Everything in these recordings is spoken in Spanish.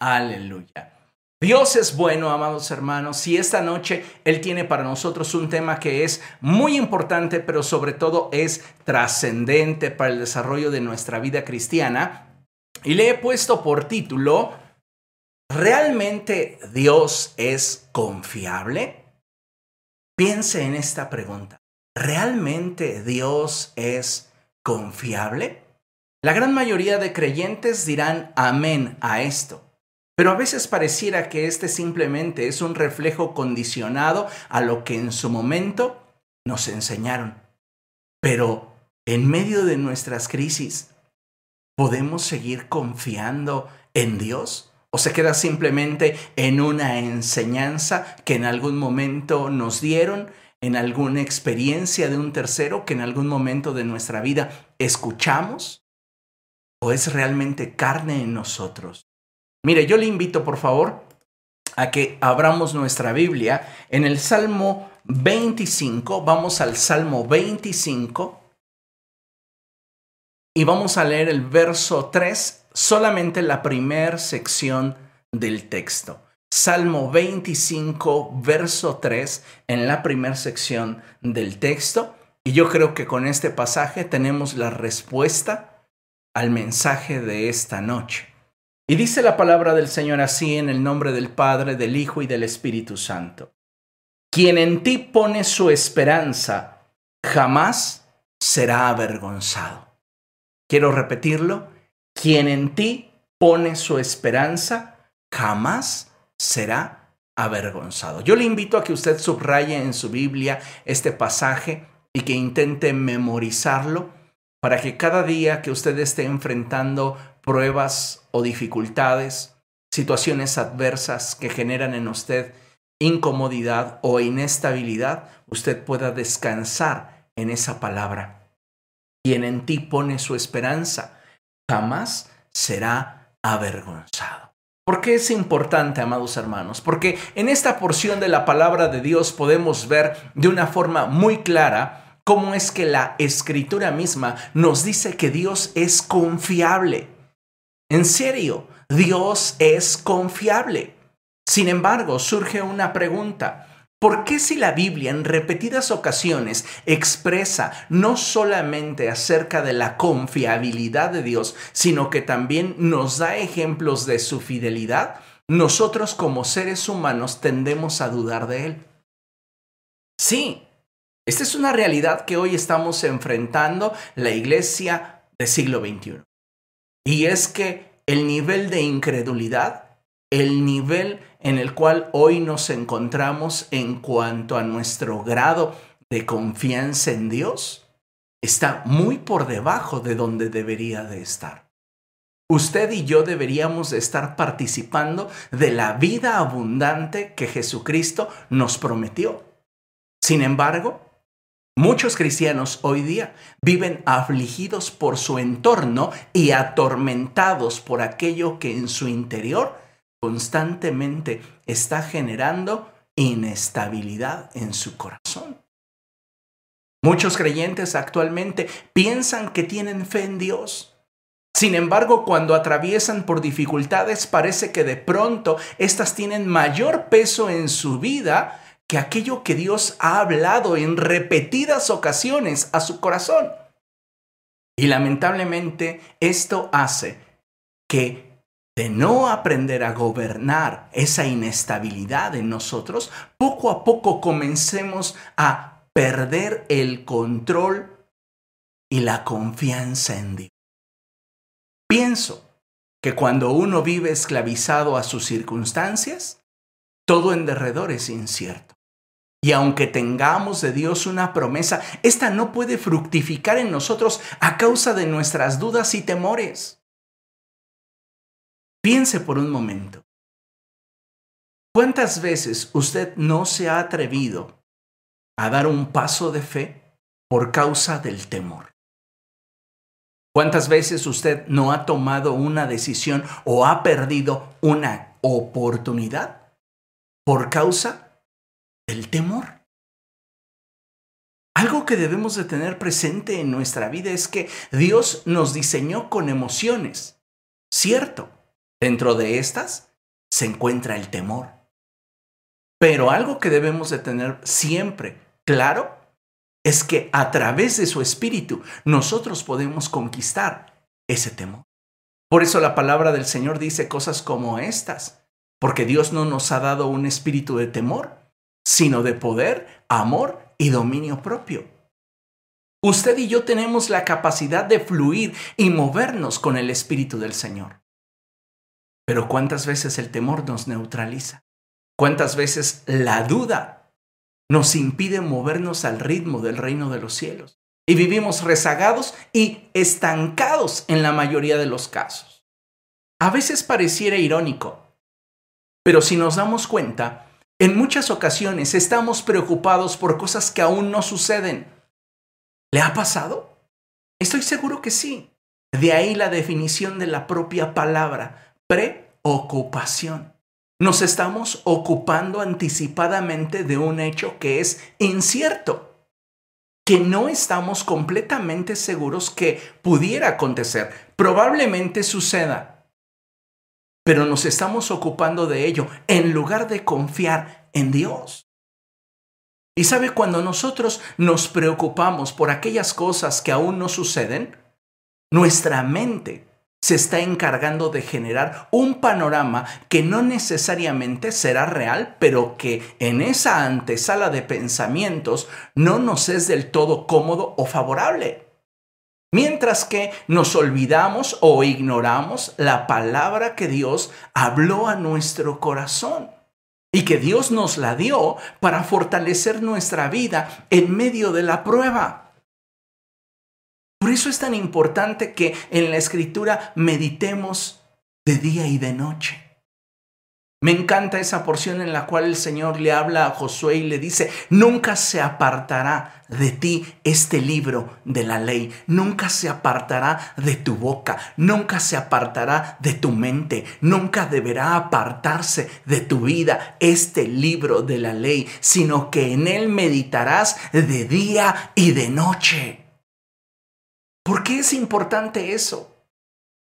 Aleluya. Dios es bueno, amados hermanos, y esta noche Él tiene para nosotros un tema que es muy importante, pero sobre todo es trascendente para el desarrollo de nuestra vida cristiana. Y le he puesto por título, ¿realmente Dios es confiable? Piense en esta pregunta. ¿Realmente Dios es confiable? La gran mayoría de creyentes dirán amén a esto. Pero a veces pareciera que este simplemente es un reflejo condicionado a lo que en su momento nos enseñaron. Pero en medio de nuestras crisis, ¿podemos seguir confiando en Dios? ¿O se queda simplemente en una enseñanza que en algún momento nos dieron, en alguna experiencia de un tercero que en algún momento de nuestra vida escuchamos? ¿O es realmente carne en nosotros? Mire, yo le invito por favor a que abramos nuestra Biblia en el Salmo 25. Vamos al Salmo 25 y vamos a leer el verso 3, solamente la primera sección del texto. Salmo 25, verso 3, en la primera sección del texto. Y yo creo que con este pasaje tenemos la respuesta al mensaje de esta noche. Y dice la palabra del Señor así en el nombre del Padre, del Hijo y del Espíritu Santo. Quien en ti pone su esperanza jamás será avergonzado. Quiero repetirlo. Quien en ti pone su esperanza jamás será avergonzado. Yo le invito a que usted subraye en su Biblia este pasaje y que intente memorizarlo para que cada día que usted esté enfrentando pruebas o dificultades, situaciones adversas que generan en usted incomodidad o inestabilidad, usted pueda descansar en esa palabra. Quien en ti pone su esperanza jamás será avergonzado. ¿Por qué es importante, amados hermanos? Porque en esta porción de la palabra de Dios podemos ver de una forma muy clara cómo es que la escritura misma nos dice que Dios es confiable. En serio, Dios es confiable. Sin embargo, surge una pregunta. ¿Por qué si la Biblia en repetidas ocasiones expresa no solamente acerca de la confiabilidad de Dios, sino que también nos da ejemplos de su fidelidad, nosotros como seres humanos tendemos a dudar de Él? Sí, esta es una realidad que hoy estamos enfrentando la iglesia del siglo XXI. Y es que el nivel de incredulidad, el nivel en el cual hoy nos encontramos en cuanto a nuestro grado de confianza en Dios, está muy por debajo de donde debería de estar. Usted y yo deberíamos de estar participando de la vida abundante que Jesucristo nos prometió. Sin embargo, Muchos cristianos hoy día viven afligidos por su entorno y atormentados por aquello que en su interior constantemente está generando inestabilidad en su corazón. Muchos creyentes actualmente piensan que tienen fe en Dios. Sin embargo, cuando atraviesan por dificultades, parece que de pronto éstas tienen mayor peso en su vida que aquello que Dios ha hablado en repetidas ocasiones a su corazón. Y lamentablemente esto hace que de no aprender a gobernar esa inestabilidad en nosotros, poco a poco comencemos a perder el control y la confianza en Dios. Pienso que cuando uno vive esclavizado a sus circunstancias, todo en derredor es incierto. Y aunque tengamos de Dios una promesa, esta no puede fructificar en nosotros a causa de nuestras dudas y temores. Piense por un momento. ¿Cuántas veces usted no se ha atrevido a dar un paso de fe por causa del temor? ¿Cuántas veces usted no ha tomado una decisión o ha perdido una oportunidad por causa el temor. Algo que debemos de tener presente en nuestra vida es que Dios nos diseñó con emociones. Cierto, dentro de estas se encuentra el temor. Pero algo que debemos de tener siempre claro es que a través de su espíritu nosotros podemos conquistar ese temor. Por eso la palabra del Señor dice cosas como estas, porque Dios no nos ha dado un espíritu de temor, sino de poder, amor y dominio propio. Usted y yo tenemos la capacidad de fluir y movernos con el espíritu del Señor. Pero ¿cuántas veces el temor nos neutraliza? ¿Cuántas veces la duda nos impide movernos al ritmo del reino de los cielos? Y vivimos rezagados y estancados en la mayoría de los casos. A veces pareciera irónico, pero si nos damos cuenta, en muchas ocasiones estamos preocupados por cosas que aún no suceden. ¿Le ha pasado? Estoy seguro que sí. De ahí la definición de la propia palabra, preocupación. Nos estamos ocupando anticipadamente de un hecho que es incierto, que no estamos completamente seguros que pudiera acontecer. Probablemente suceda, pero nos estamos ocupando de ello en lugar de confiar en Dios. Y sabe, cuando nosotros nos preocupamos por aquellas cosas que aún no suceden, nuestra mente se está encargando de generar un panorama que no necesariamente será real, pero que en esa antesala de pensamientos no nos es del todo cómodo o favorable. Mientras que nos olvidamos o ignoramos la palabra que Dios habló a nuestro corazón y que Dios nos la dio para fortalecer nuestra vida en medio de la prueba. Por eso es tan importante que en la escritura meditemos de día y de noche. Me encanta esa porción en la cual el Señor le habla a Josué y le dice, nunca se apartará de ti este libro de la ley, nunca se apartará de tu boca, nunca se apartará de tu mente, nunca deberá apartarse de tu vida este libro de la ley, sino que en él meditarás de día y de noche. ¿Por qué es importante eso?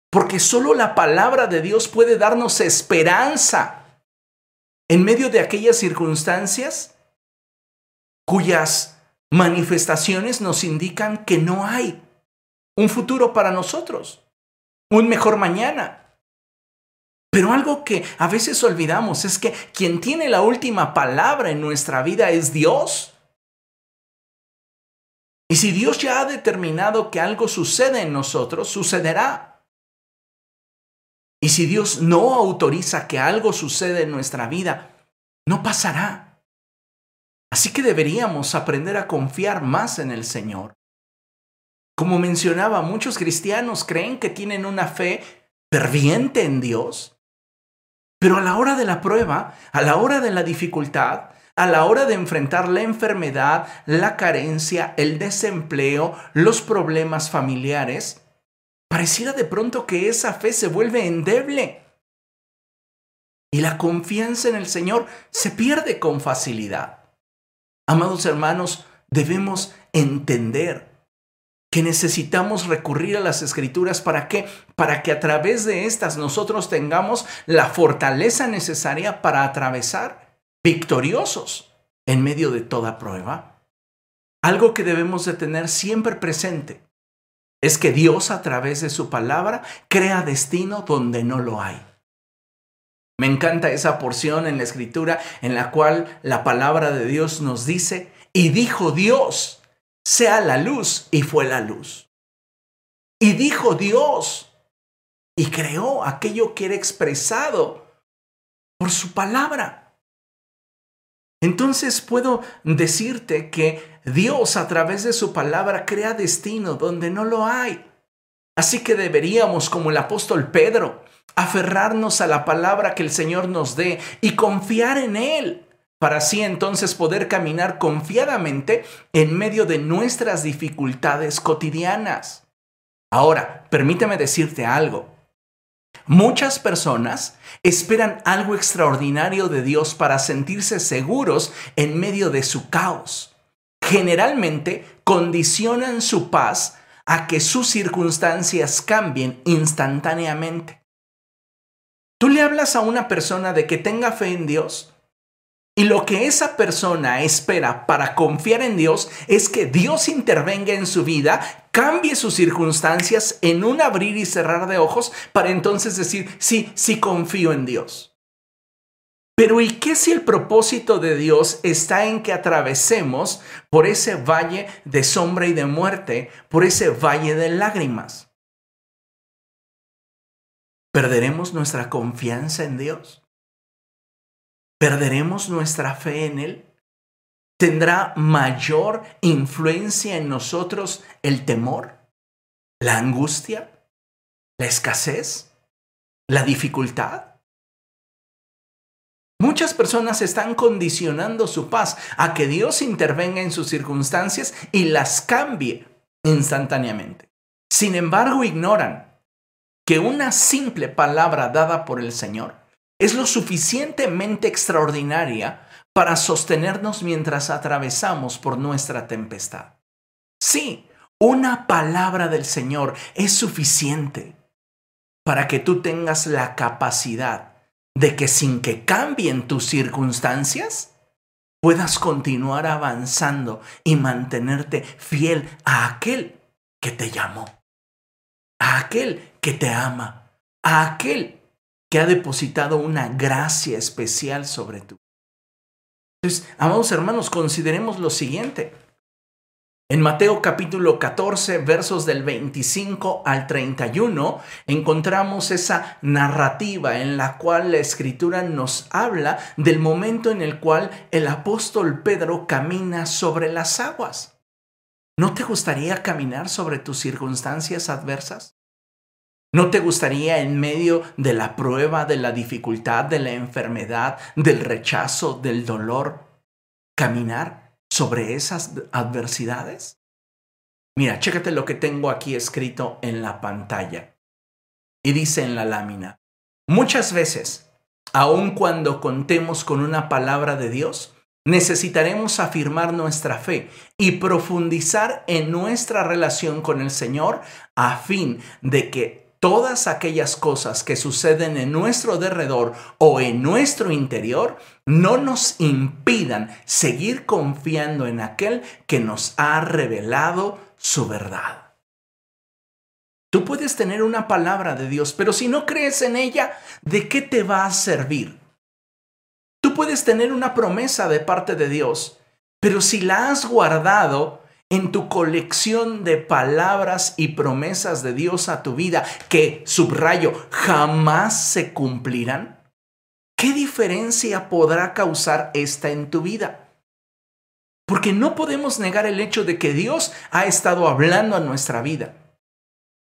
Porque solo la palabra de Dios puede darnos esperanza en medio de aquellas circunstancias cuyas manifestaciones nos indican que no hay un futuro para nosotros, un mejor mañana. Pero algo que a veces olvidamos es que quien tiene la última palabra en nuestra vida es Dios. Y si Dios ya ha determinado que algo sucede en nosotros, sucederá. Y si Dios no autoriza que algo suceda en nuestra vida, no pasará. Así que deberíamos aprender a confiar más en el Señor. Como mencionaba, muchos cristianos creen que tienen una fe ferviente en Dios, pero a la hora de la prueba, a la hora de la dificultad, a la hora de enfrentar la enfermedad, la carencia, el desempleo, los problemas familiares, pareciera de pronto que esa fe se vuelve endeble. Y la confianza en el Señor se pierde con facilidad. Amados hermanos, debemos entender que necesitamos recurrir a las escrituras para qué? Para que a través de estas nosotros tengamos la fortaleza necesaria para atravesar victoriosos en medio de toda prueba. Algo que debemos de tener siempre presente es que Dios a través de su palabra crea destino donde no lo hay. Me encanta esa porción en la escritura en la cual la palabra de Dios nos dice, y dijo Dios, sea la luz, y fue la luz. Y dijo Dios, y creó aquello que era expresado por su palabra. Entonces puedo decirte que Dios a través de su palabra crea destino donde no lo hay. Así que deberíamos, como el apóstol Pedro, aferrarnos a la palabra que el Señor nos dé y confiar en Él, para así entonces poder caminar confiadamente en medio de nuestras dificultades cotidianas. Ahora, permíteme decirte algo. Muchas personas esperan algo extraordinario de Dios para sentirse seguros en medio de su caos generalmente condicionan su paz a que sus circunstancias cambien instantáneamente. Tú le hablas a una persona de que tenga fe en Dios y lo que esa persona espera para confiar en Dios es que Dios intervenga en su vida, cambie sus circunstancias en un abrir y cerrar de ojos para entonces decir, sí, sí confío en Dios. Pero ¿y qué si el propósito de Dios está en que atravesemos por ese valle de sombra y de muerte, por ese valle de lágrimas? ¿Perderemos nuestra confianza en Dios? ¿Perderemos nuestra fe en Él? ¿Tendrá mayor influencia en nosotros el temor, la angustia, la escasez, la dificultad? Muchas personas están condicionando su paz a que Dios intervenga en sus circunstancias y las cambie instantáneamente. Sin embargo, ignoran que una simple palabra dada por el Señor es lo suficientemente extraordinaria para sostenernos mientras atravesamos por nuestra tempestad. Sí, una palabra del Señor es suficiente para que tú tengas la capacidad de que sin que cambien tus circunstancias, puedas continuar avanzando y mantenerte fiel a aquel que te llamó, a aquel que te ama, a aquel que ha depositado una gracia especial sobre tú. Entonces, amados hermanos, consideremos lo siguiente. En Mateo capítulo 14, versos del 25 al 31, encontramos esa narrativa en la cual la escritura nos habla del momento en el cual el apóstol Pedro camina sobre las aguas. ¿No te gustaría caminar sobre tus circunstancias adversas? ¿No te gustaría en medio de la prueba, de la dificultad, de la enfermedad, del rechazo, del dolor, caminar sobre esas adversidades? Mira, chécate lo que tengo aquí escrito en la pantalla. Y dice en la lámina, muchas veces, aun cuando contemos con una palabra de Dios, necesitaremos afirmar nuestra fe y profundizar en nuestra relación con el Señor a fin de que todas aquellas cosas que suceden en nuestro derredor o en nuestro interior no nos impidan seguir confiando en aquel que nos ha revelado su verdad. Tú puedes tener una palabra de Dios, pero si no crees en ella, ¿de qué te va a servir? Tú puedes tener una promesa de parte de Dios, pero si la has guardado, en tu colección de palabras y promesas de Dios a tu vida que, subrayo, jamás se cumplirán? ¿Qué diferencia podrá causar esta en tu vida? Porque no podemos negar el hecho de que Dios ha estado hablando a nuestra vida.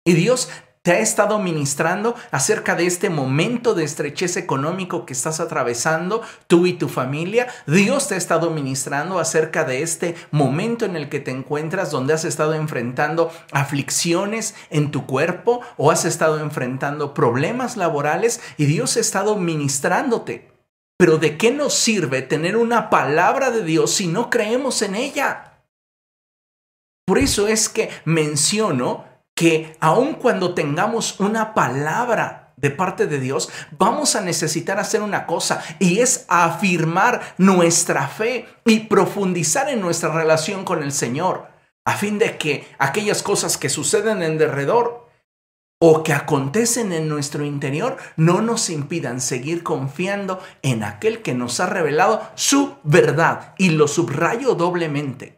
Y Dios te ha estado ministrando acerca de este momento de estrechez económico que estás atravesando tú y tu familia. Dios te ha estado ministrando acerca de este momento en el que te encuentras donde has estado enfrentando aflicciones en tu cuerpo o has estado enfrentando problemas laborales y Dios ha estado ministrándote. Pero ¿de qué nos sirve tener una palabra de Dios si no creemos en ella? Por eso es que menciono que aun cuando tengamos una palabra de parte de Dios, vamos a necesitar hacer una cosa y es afirmar nuestra fe y profundizar en nuestra relación con el Señor, a fin de que aquellas cosas que suceden en derredor o que acontecen en nuestro interior no nos impidan seguir confiando en aquel que nos ha revelado su verdad. Y lo subrayo doblemente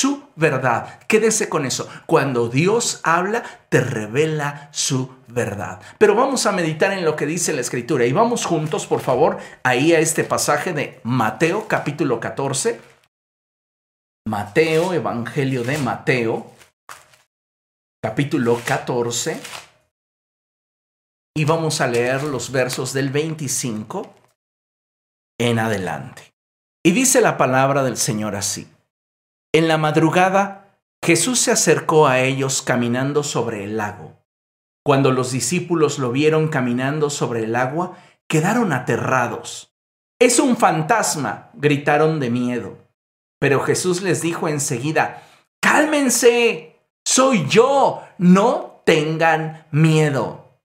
su verdad. Quédese con eso. Cuando Dios habla, te revela su verdad. Pero vamos a meditar en lo que dice la escritura y vamos juntos, por favor, ahí a este pasaje de Mateo capítulo 14. Mateo, Evangelio de Mateo, capítulo 14. Y vamos a leer los versos del 25 en adelante. Y dice la palabra del Señor así. En la madrugada, Jesús se acercó a ellos caminando sobre el lago. Cuando los discípulos lo vieron caminando sobre el agua, quedaron aterrados. Es un fantasma, gritaron de miedo. Pero Jesús les dijo enseguida, cálmense, soy yo, no tengan miedo.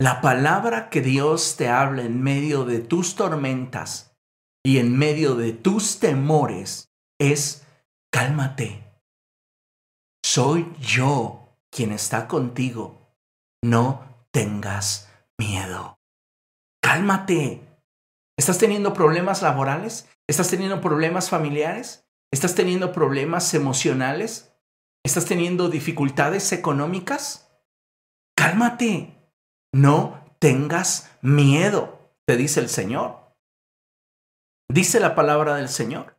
La palabra que Dios te habla en medio de tus tormentas y en medio de tus temores es, cálmate. Soy yo quien está contigo. No tengas miedo. Cálmate. ¿Estás teniendo problemas laborales? ¿Estás teniendo problemas familiares? ¿Estás teniendo problemas emocionales? ¿Estás teniendo dificultades económicas? Cálmate. No tengas miedo, te dice el Señor. Dice la palabra del Señor.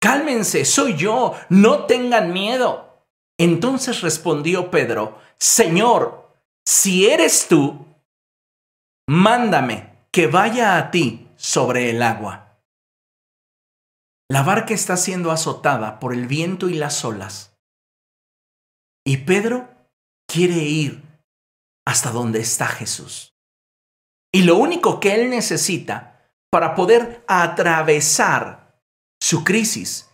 Cálmense, soy yo, no tengan miedo. Entonces respondió Pedro, Señor, si eres tú, mándame que vaya a ti sobre el agua. La barca está siendo azotada por el viento y las olas. Y Pedro quiere ir hasta donde está Jesús. Y lo único que él necesita para poder atravesar su crisis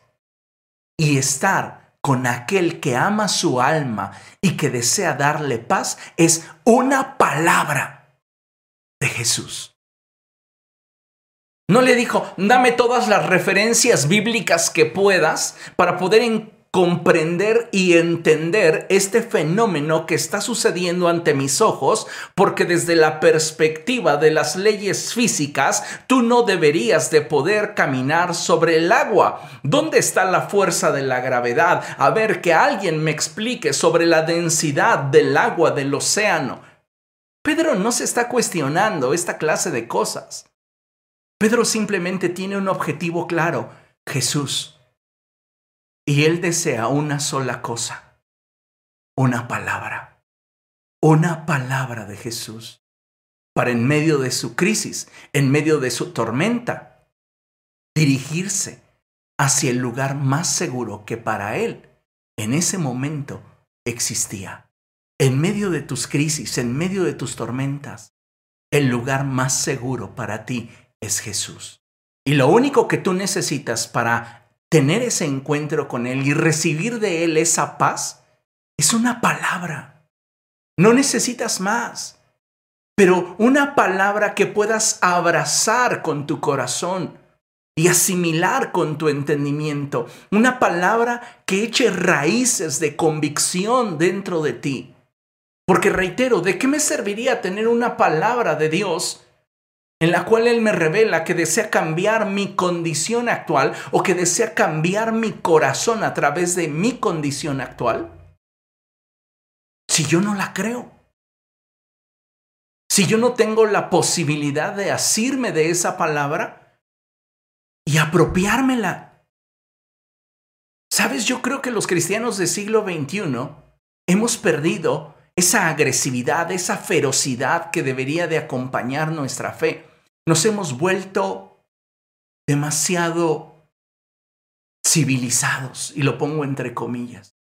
y estar con aquel que ama su alma y que desea darle paz es una palabra de Jesús. No le dijo, dame todas las referencias bíblicas que puedas para poder comprender y entender este fenómeno que está sucediendo ante mis ojos, porque desde la perspectiva de las leyes físicas, tú no deberías de poder caminar sobre el agua. ¿Dónde está la fuerza de la gravedad? A ver, que alguien me explique sobre la densidad del agua del océano. Pedro no se está cuestionando esta clase de cosas. Pedro simplemente tiene un objetivo claro, Jesús. Y Él desea una sola cosa, una palabra, una palabra de Jesús, para en medio de su crisis, en medio de su tormenta, dirigirse hacia el lugar más seguro que para Él en ese momento existía. En medio de tus crisis, en medio de tus tormentas, el lugar más seguro para ti es Jesús. Y lo único que tú necesitas para tener ese encuentro con Él y recibir de Él esa paz es una palabra. No necesitas más, pero una palabra que puedas abrazar con tu corazón y asimilar con tu entendimiento. Una palabra que eche raíces de convicción dentro de ti. Porque reitero, ¿de qué me serviría tener una palabra de Dios en la cual Él me revela que desea cambiar mi condición actual o que desea cambiar mi corazón a través de mi condición actual? Si yo no la creo. Si yo no tengo la posibilidad de asirme de esa palabra y apropiármela. Sabes, yo creo que los cristianos del siglo XXI hemos perdido esa agresividad, esa ferocidad que debería de acompañar nuestra fe. Nos hemos vuelto demasiado civilizados, y lo pongo entre comillas.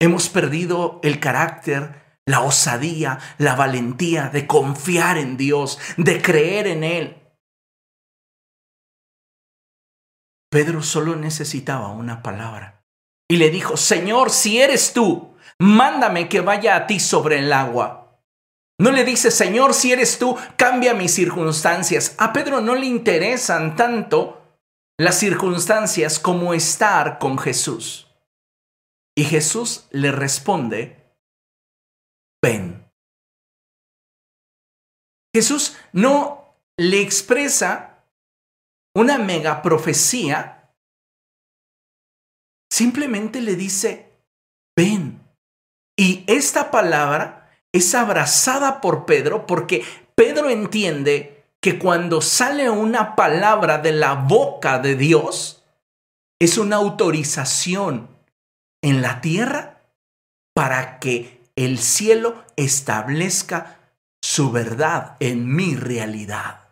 Hemos perdido el carácter, la osadía, la valentía de confiar en Dios, de creer en Él. Pedro solo necesitaba una palabra y le dijo, Señor, si eres tú, mándame que vaya a ti sobre el agua. No le dice, Señor, si eres tú, cambia mis circunstancias. A Pedro no le interesan tanto las circunstancias como estar con Jesús. Y Jesús le responde, ven. Jesús no le expresa una mega profecía, simplemente le dice, ven. Y esta palabra es abrazada por Pedro porque Pedro entiende que cuando sale una palabra de la boca de Dios, es una autorización en la tierra para que el cielo establezca su verdad en mi realidad.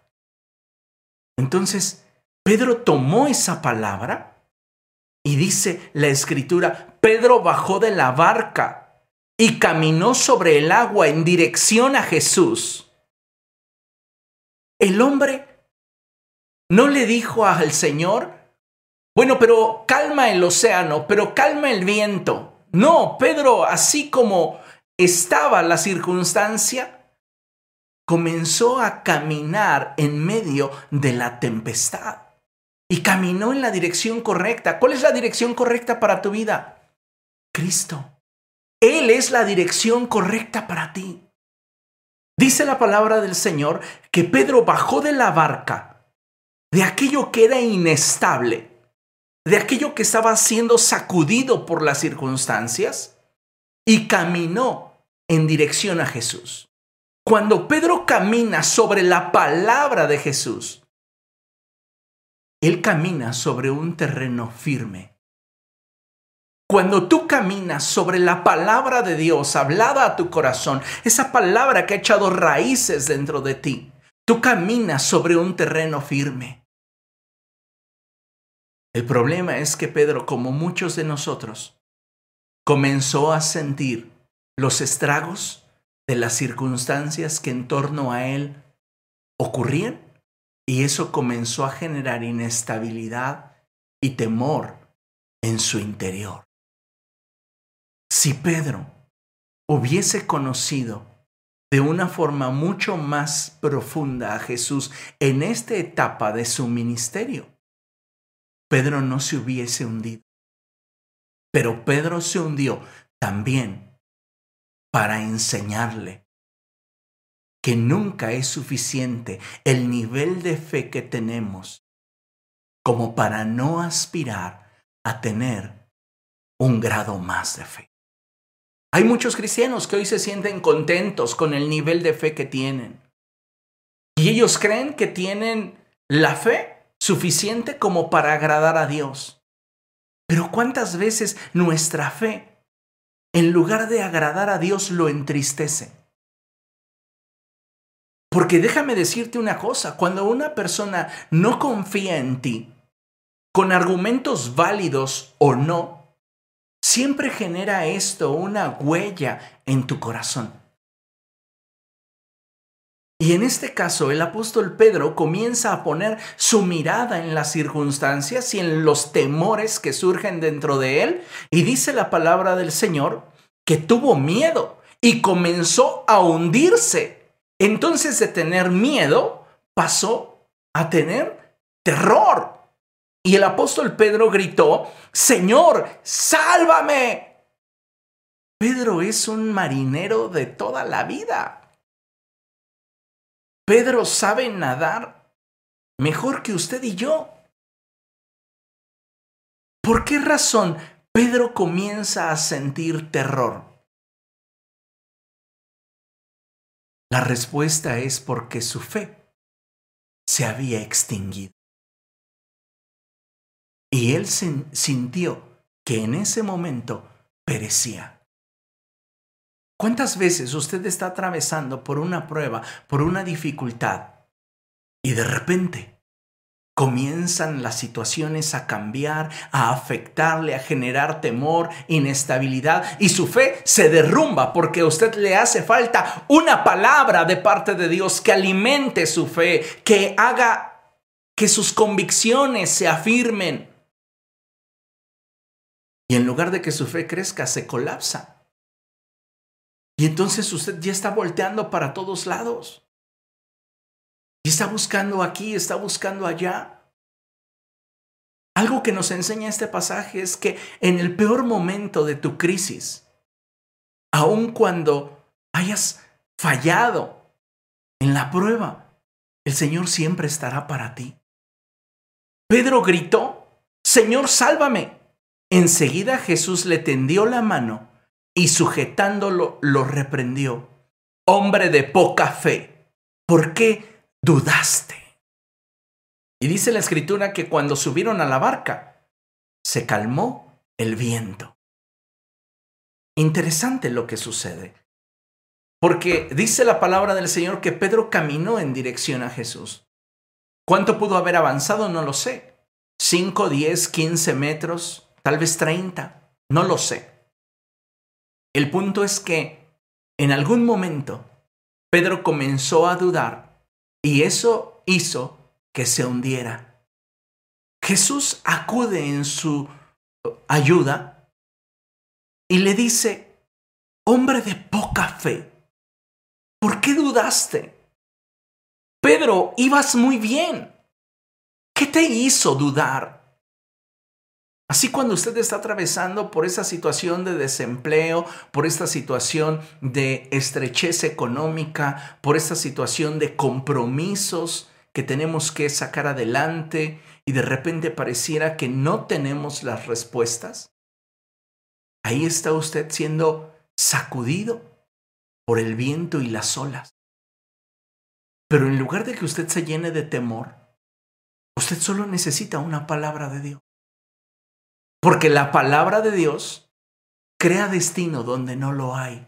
Entonces, Pedro tomó esa palabra y dice la escritura, Pedro bajó de la barca y caminó sobre el agua en dirección a Jesús, el hombre no le dijo al Señor, bueno, pero calma el océano, pero calma el viento. No, Pedro, así como estaba la circunstancia, comenzó a caminar en medio de la tempestad y caminó en la dirección correcta. ¿Cuál es la dirección correcta para tu vida? Cristo. Él es la dirección correcta para ti. Dice la palabra del Señor que Pedro bajó de la barca, de aquello que era inestable, de aquello que estaba siendo sacudido por las circunstancias, y caminó en dirección a Jesús. Cuando Pedro camina sobre la palabra de Jesús, él camina sobre un terreno firme. Cuando tú caminas sobre la palabra de Dios hablada a tu corazón, esa palabra que ha echado raíces dentro de ti, tú caminas sobre un terreno firme. El problema es que Pedro, como muchos de nosotros, comenzó a sentir los estragos de las circunstancias que en torno a él ocurrían y eso comenzó a generar inestabilidad y temor en su interior. Si Pedro hubiese conocido de una forma mucho más profunda a Jesús en esta etapa de su ministerio, Pedro no se hubiese hundido. Pero Pedro se hundió también para enseñarle que nunca es suficiente el nivel de fe que tenemos como para no aspirar a tener un grado más de fe. Hay muchos cristianos que hoy se sienten contentos con el nivel de fe que tienen. Y ellos creen que tienen la fe suficiente como para agradar a Dios. Pero ¿cuántas veces nuestra fe en lugar de agradar a Dios, lo entristece. Porque déjame decirte una cosa, cuando una persona no confía en ti, con argumentos válidos o no, siempre genera esto una huella en tu corazón. Y en este caso, el apóstol Pedro comienza a poner su mirada en las circunstancias y en los temores que surgen dentro de él. Y dice la palabra del Señor que tuvo miedo y comenzó a hundirse. Entonces de tener miedo pasó a tener terror. Y el apóstol Pedro gritó, Señor, sálvame. Pedro es un marinero de toda la vida. Pedro sabe nadar mejor que usted y yo. ¿Por qué razón Pedro comienza a sentir terror? La respuesta es porque su fe se había extinguido. Y él sintió que en ese momento perecía. ¿Cuántas veces usted está atravesando por una prueba, por una dificultad, y de repente comienzan las situaciones a cambiar, a afectarle, a generar temor, inestabilidad, y su fe se derrumba porque a usted le hace falta una palabra de parte de Dios que alimente su fe, que haga que sus convicciones se afirmen. Y en lugar de que su fe crezca, se colapsa. Y entonces usted ya está volteando para todos lados. Y está buscando aquí, está buscando allá. Algo que nos enseña este pasaje es que en el peor momento de tu crisis, aun cuando hayas fallado en la prueba, el Señor siempre estará para ti. Pedro gritó, Señor, sálvame. Enseguida Jesús le tendió la mano y sujetándolo lo reprendió. Hombre de poca fe, ¿por qué dudaste? Y dice la escritura que cuando subieron a la barca, se calmó el viento. Interesante lo que sucede. Porque dice la palabra del Señor que Pedro caminó en dirección a Jesús. ¿Cuánto pudo haber avanzado? No lo sé. ¿Cinco, diez, quince metros? Tal vez treinta. No lo sé. El punto es que en algún momento Pedro comenzó a dudar y eso hizo que se hundiera. Jesús acude en su ayuda y le dice, hombre de poca fe, ¿por qué dudaste? Pedro, ibas muy bien. ¿Qué te hizo dudar? Así cuando usted está atravesando por esa situación de desempleo, por esta situación de estrechez económica, por esta situación de compromisos que tenemos que sacar adelante y de repente pareciera que no tenemos las respuestas, ahí está usted siendo sacudido por el viento y las olas. Pero en lugar de que usted se llene de temor, usted solo necesita una palabra de Dios. Porque la palabra de Dios crea destino donde no lo hay.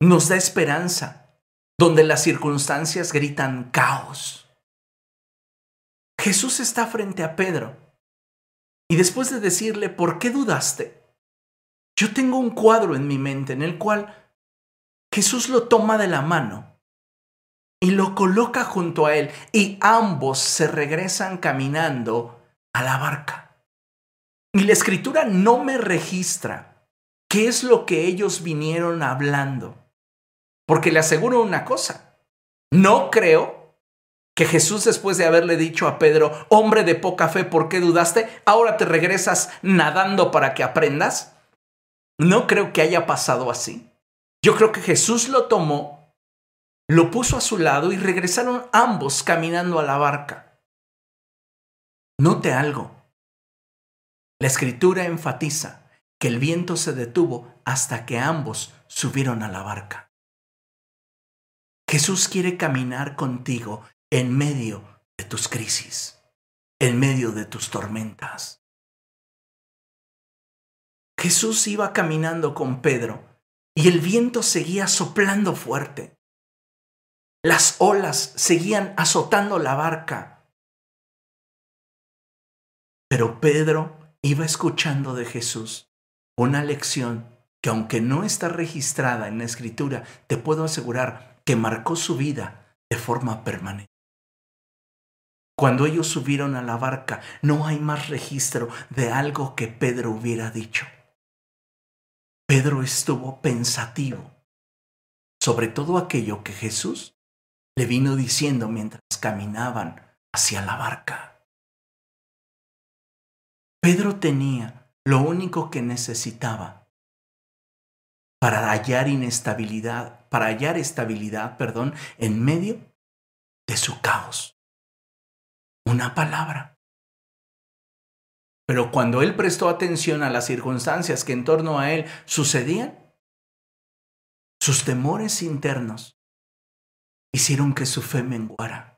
Nos da esperanza donde las circunstancias gritan caos. Jesús está frente a Pedro y después de decirle, ¿por qué dudaste? Yo tengo un cuadro en mi mente en el cual Jesús lo toma de la mano y lo coloca junto a él y ambos se regresan caminando a la barca. Y la escritura no me registra qué es lo que ellos vinieron hablando. Porque le aseguro una cosa, no creo que Jesús después de haberle dicho a Pedro, hombre de poca fe, ¿por qué dudaste? Ahora te regresas nadando para que aprendas. No creo que haya pasado así. Yo creo que Jesús lo tomó, lo puso a su lado y regresaron ambos caminando a la barca. Note algo. La escritura enfatiza que el viento se detuvo hasta que ambos subieron a la barca. Jesús quiere caminar contigo en medio de tus crisis, en medio de tus tormentas. Jesús iba caminando con Pedro y el viento seguía soplando fuerte. Las olas seguían azotando la barca. Pero Pedro iba escuchando de Jesús una lección que aunque no está registrada en la escritura, te puedo asegurar que marcó su vida de forma permanente. Cuando ellos subieron a la barca, no hay más registro de algo que Pedro hubiera dicho. Pedro estuvo pensativo sobre todo aquello que Jesús le vino diciendo mientras caminaban hacia la barca. Pedro tenía lo único que necesitaba para hallar inestabilidad, para hallar estabilidad, perdón, en medio de su caos. Una palabra. Pero cuando él prestó atención a las circunstancias que en torno a él sucedían, sus temores internos hicieron que su fe menguara.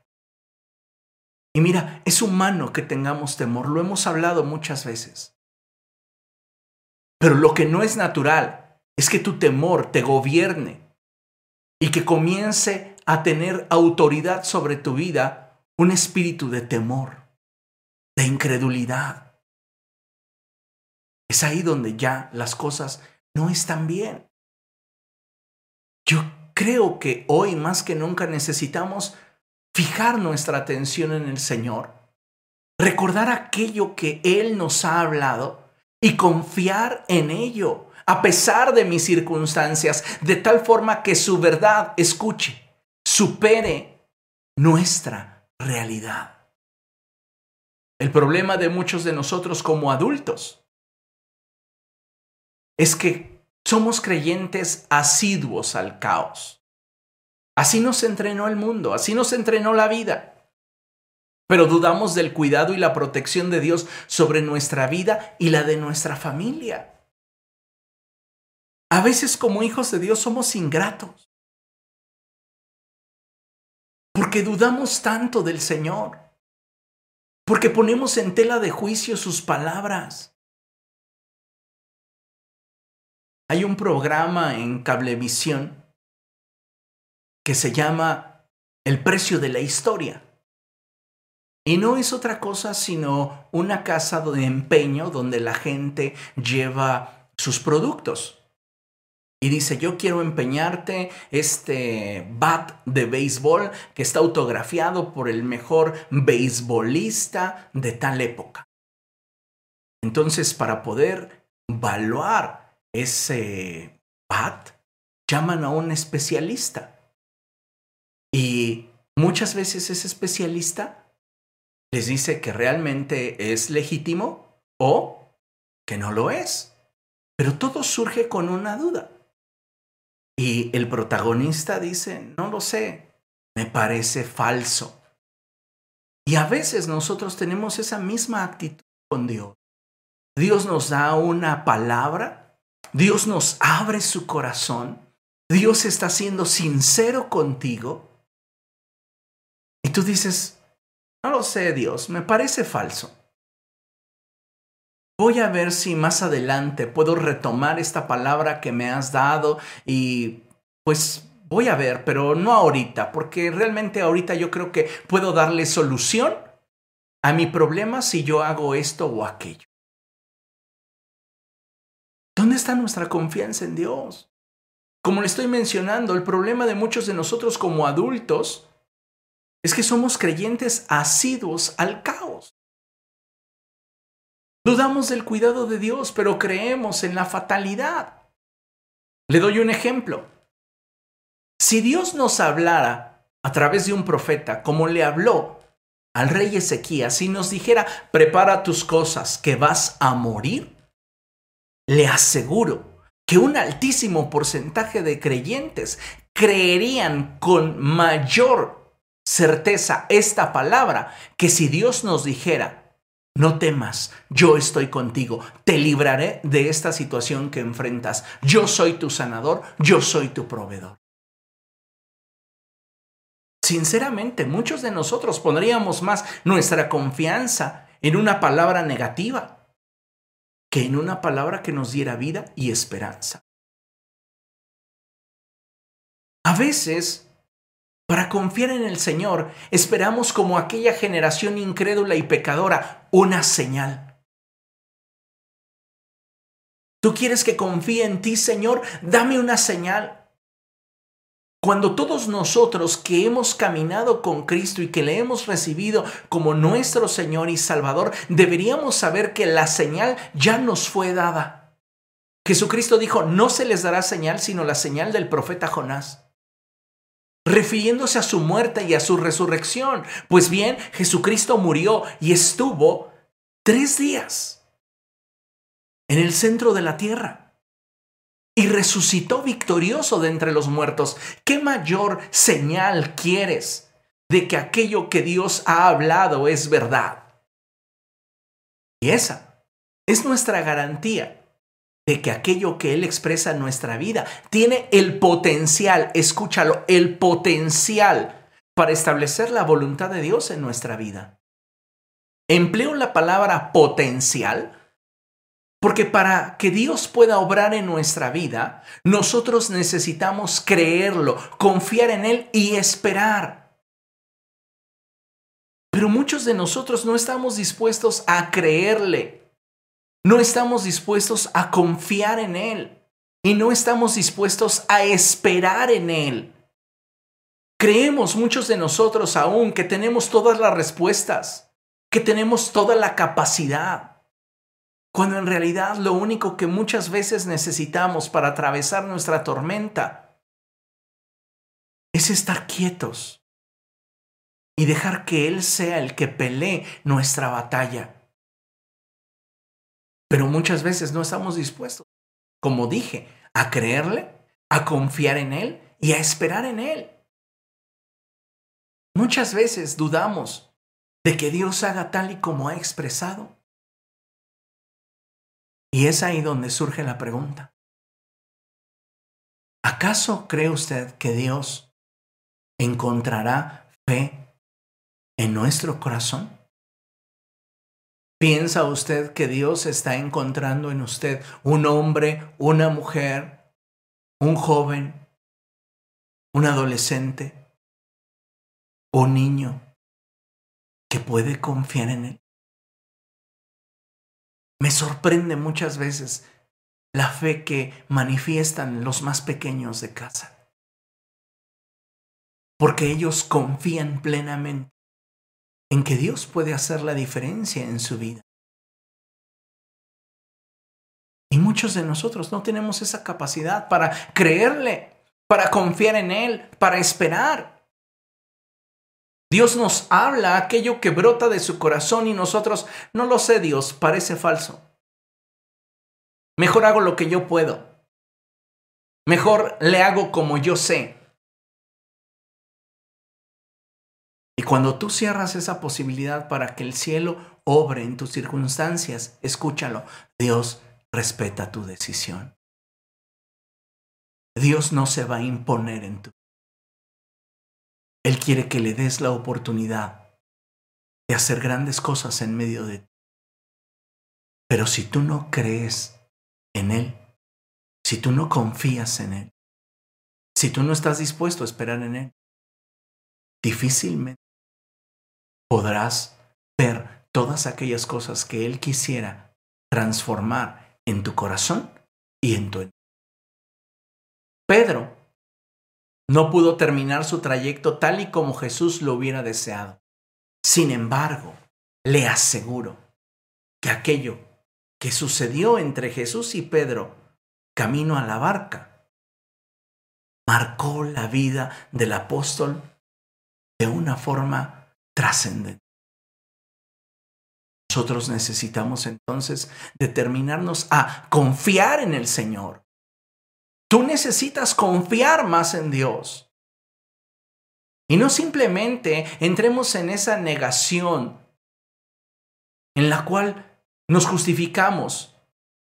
Y mira, es humano que tengamos temor, lo hemos hablado muchas veces. Pero lo que no es natural es que tu temor te gobierne y que comience a tener autoridad sobre tu vida un espíritu de temor, de incredulidad. Es ahí donde ya las cosas no están bien. Yo creo que hoy más que nunca necesitamos fijar nuestra atención en el Señor, recordar aquello que Él nos ha hablado y confiar en ello, a pesar de mis circunstancias, de tal forma que su verdad, escuche, supere nuestra realidad. El problema de muchos de nosotros como adultos es que somos creyentes asiduos al caos. Así nos entrenó el mundo, así nos entrenó la vida. Pero dudamos del cuidado y la protección de Dios sobre nuestra vida y la de nuestra familia. A veces como hijos de Dios somos ingratos. Porque dudamos tanto del Señor. Porque ponemos en tela de juicio sus palabras. Hay un programa en Cablevisión que se llama El precio de la historia. Y no es otra cosa sino una casa de empeño donde la gente lleva sus productos. Y dice, yo quiero empeñarte este bat de béisbol que está autografiado por el mejor beisbolista de tal época. Entonces, para poder evaluar ese bat, llaman a un especialista. Muchas veces ese especialista les dice que realmente es legítimo o que no lo es. Pero todo surge con una duda. Y el protagonista dice, no lo sé, me parece falso. Y a veces nosotros tenemos esa misma actitud con Dios. Dios nos da una palabra, Dios nos abre su corazón, Dios está siendo sincero contigo. Y tú dices, no lo sé Dios, me parece falso. Voy a ver si más adelante puedo retomar esta palabra que me has dado y pues voy a ver, pero no ahorita, porque realmente ahorita yo creo que puedo darle solución a mi problema si yo hago esto o aquello. ¿Dónde está nuestra confianza en Dios? Como le estoy mencionando, el problema de muchos de nosotros como adultos es que somos creyentes asiduos al caos. Dudamos del cuidado de Dios, pero creemos en la fatalidad. Le doy un ejemplo. Si Dios nos hablara a través de un profeta, como le habló al rey Ezequías, y nos dijera, prepara tus cosas, que vas a morir, le aseguro que un altísimo porcentaje de creyentes creerían con mayor certeza esta palabra que si Dios nos dijera, no temas, yo estoy contigo, te libraré de esta situación que enfrentas. Yo soy tu sanador, yo soy tu proveedor. Sinceramente, muchos de nosotros pondríamos más nuestra confianza en una palabra negativa que en una palabra que nos diera vida y esperanza. A veces para confiar en el Señor, esperamos como aquella generación incrédula y pecadora una señal. ¿Tú quieres que confíe en ti, Señor? Dame una señal. Cuando todos nosotros que hemos caminado con Cristo y que le hemos recibido como nuestro Señor y Salvador, deberíamos saber que la señal ya nos fue dada. Jesucristo dijo, no se les dará señal sino la señal del profeta Jonás refiriéndose a su muerte y a su resurrección. Pues bien, Jesucristo murió y estuvo tres días en el centro de la tierra y resucitó victorioso de entre los muertos. ¿Qué mayor señal quieres de que aquello que Dios ha hablado es verdad? Y esa es nuestra garantía de que aquello que Él expresa en nuestra vida tiene el potencial, escúchalo, el potencial para establecer la voluntad de Dios en nuestra vida. Empleo la palabra potencial porque para que Dios pueda obrar en nuestra vida, nosotros necesitamos creerlo, confiar en Él y esperar. Pero muchos de nosotros no estamos dispuestos a creerle. No estamos dispuestos a confiar en Él y no estamos dispuestos a esperar en Él. Creemos muchos de nosotros aún que tenemos todas las respuestas, que tenemos toda la capacidad, cuando en realidad lo único que muchas veces necesitamos para atravesar nuestra tormenta es estar quietos y dejar que Él sea el que pelee nuestra batalla. Pero muchas veces no estamos dispuestos, como dije, a creerle, a confiar en Él y a esperar en Él. Muchas veces dudamos de que Dios haga tal y como ha expresado. Y es ahí donde surge la pregunta. ¿Acaso cree usted que Dios encontrará fe en nuestro corazón? ¿Piensa usted que Dios está encontrando en usted un hombre, una mujer, un joven, un adolescente, un niño que puede confiar en Él? Me sorprende muchas veces la fe que manifiestan los más pequeños de casa, porque ellos confían plenamente en que Dios puede hacer la diferencia en su vida. Y muchos de nosotros no tenemos esa capacidad para creerle, para confiar en Él, para esperar. Dios nos habla aquello que brota de su corazón y nosotros, no lo sé Dios, parece falso. Mejor hago lo que yo puedo. Mejor le hago como yo sé. Y cuando tú cierras esa posibilidad para que el cielo obre en tus circunstancias, escúchalo, Dios respeta tu decisión. Dios no se va a imponer en tu. Él quiere que le des la oportunidad de hacer grandes cosas en medio de ti. Pero si tú no crees en Él, si tú no confías en Él, si tú no estás dispuesto a esperar en Él, difícilmente podrás ver todas aquellas cosas que Él quisiera transformar en tu corazón y en tu Pedro no pudo terminar su trayecto tal y como Jesús lo hubiera deseado. Sin embargo, le aseguro que aquello que sucedió entre Jesús y Pedro camino a la barca marcó la vida del apóstol de una forma trascendente. Nosotros necesitamos entonces determinarnos a confiar en el Señor. Tú necesitas confiar más en Dios. Y no simplemente entremos en esa negación en la cual nos justificamos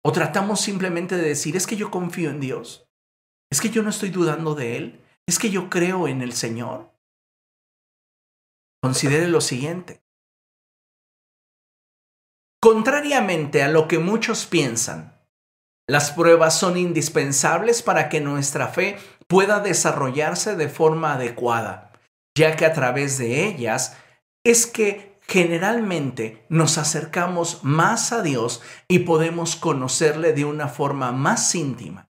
o tratamos simplemente de decir, es que yo confío en Dios, es que yo no estoy dudando de Él, es que yo creo en el Señor. Considere lo siguiente. Contrariamente a lo que muchos piensan, las pruebas son indispensables para que nuestra fe pueda desarrollarse de forma adecuada, ya que a través de ellas es que generalmente nos acercamos más a Dios y podemos conocerle de una forma más íntima.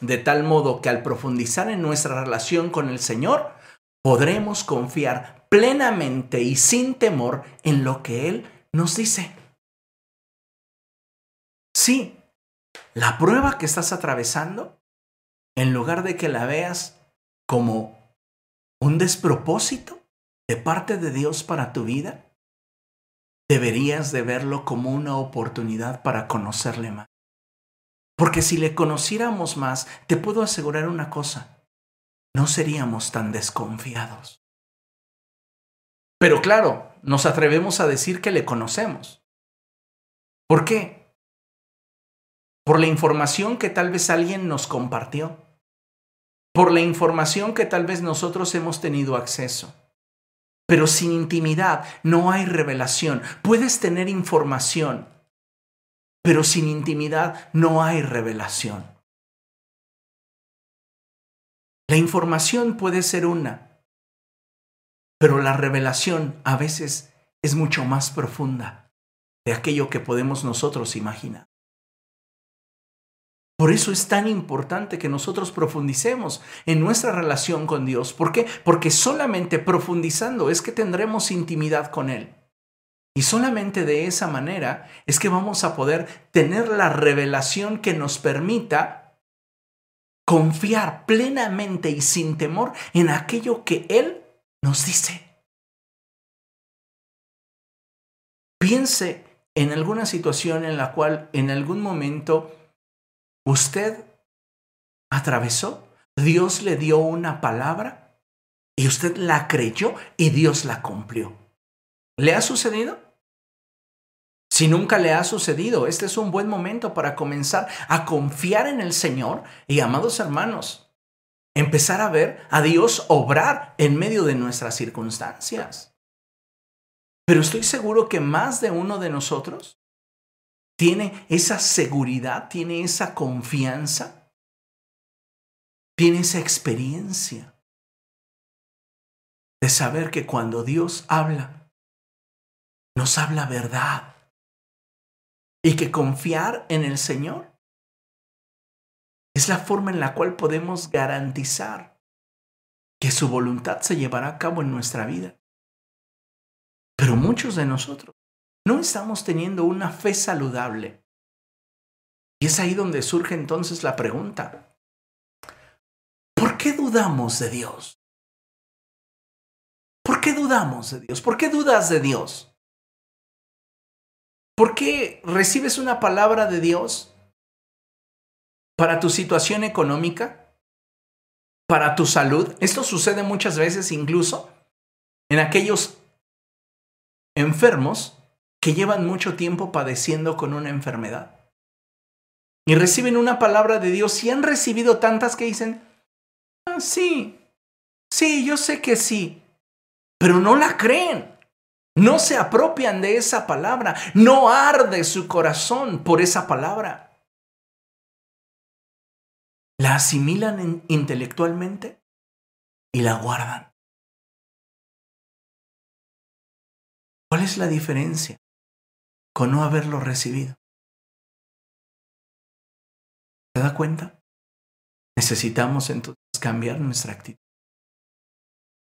De tal modo que al profundizar en nuestra relación con el Señor, podremos confiar plenamente y sin temor en lo que Él nos dice. Sí, la prueba que estás atravesando, en lugar de que la veas como un despropósito de parte de Dios para tu vida, deberías de verlo como una oportunidad para conocerle más. Porque si le conociéramos más, te puedo asegurar una cosa, no seríamos tan desconfiados. Pero claro, nos atrevemos a decir que le conocemos. ¿Por qué? Por la información que tal vez alguien nos compartió. Por la información que tal vez nosotros hemos tenido acceso. Pero sin intimidad no hay revelación. Puedes tener información, pero sin intimidad no hay revelación. La información puede ser una, pero la revelación a veces es mucho más profunda de aquello que podemos nosotros imaginar. Por eso es tan importante que nosotros profundicemos en nuestra relación con Dios. ¿Por qué? Porque solamente profundizando es que tendremos intimidad con Él. Y solamente de esa manera es que vamos a poder tener la revelación que nos permita confiar plenamente y sin temor en aquello que Él nos dice. Piense en alguna situación en la cual en algún momento usted atravesó, Dios le dio una palabra y usted la creyó y Dios la cumplió. ¿Le ha sucedido? Si nunca le ha sucedido, este es un buen momento para comenzar a confiar en el Señor y amados hermanos, empezar a ver a Dios obrar en medio de nuestras circunstancias. Pero estoy seguro que más de uno de nosotros tiene esa seguridad, tiene esa confianza, tiene esa experiencia de saber que cuando Dios habla, nos habla verdad y que confiar en el Señor es la forma en la cual podemos garantizar que su voluntad se llevará a cabo en nuestra vida. Pero muchos de nosotros no estamos teniendo una fe saludable. Y es ahí donde surge entonces la pregunta, ¿por qué dudamos de Dios? ¿Por qué dudamos de Dios? ¿Por qué dudas de Dios? ¿Por qué recibes una palabra de Dios para tu situación económica? ¿Para tu salud? Esto sucede muchas veces incluso en aquellos enfermos que llevan mucho tiempo padeciendo con una enfermedad. Y reciben una palabra de Dios y han recibido tantas que dicen, ah, sí, sí, yo sé que sí, pero no la creen. No se apropian de esa palabra, no arde su corazón por esa palabra. La asimilan intelectualmente y la guardan. ¿Cuál es la diferencia con no haberlo recibido? ¿Se da cuenta? Necesitamos entonces cambiar nuestra actitud.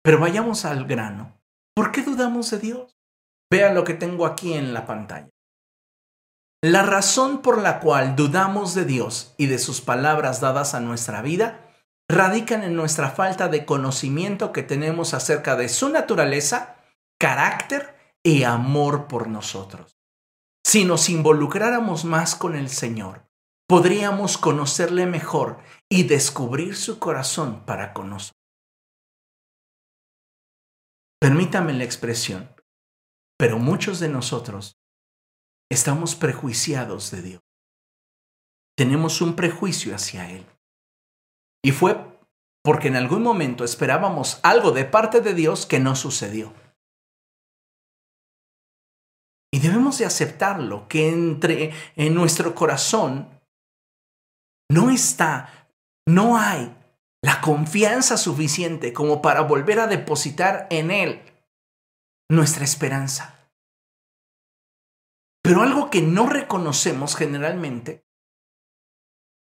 Pero vayamos al grano. ¿Por qué dudamos de Dios? Vea lo que tengo aquí en la pantalla. La razón por la cual dudamos de Dios y de sus palabras dadas a nuestra vida radican en nuestra falta de conocimiento que tenemos acerca de su naturaleza, carácter y amor por nosotros. Si nos involucráramos más con el Señor, podríamos conocerle mejor y descubrir su corazón para con nosotros. Permítame la expresión, pero muchos de nosotros estamos prejuiciados de Dios. Tenemos un prejuicio hacia Él. Y fue porque en algún momento esperábamos algo de parte de Dios que no sucedió. Y debemos de aceptarlo, que entre en nuestro corazón no está, no hay la confianza suficiente como para volver a depositar en Él nuestra esperanza. Pero algo que no reconocemos generalmente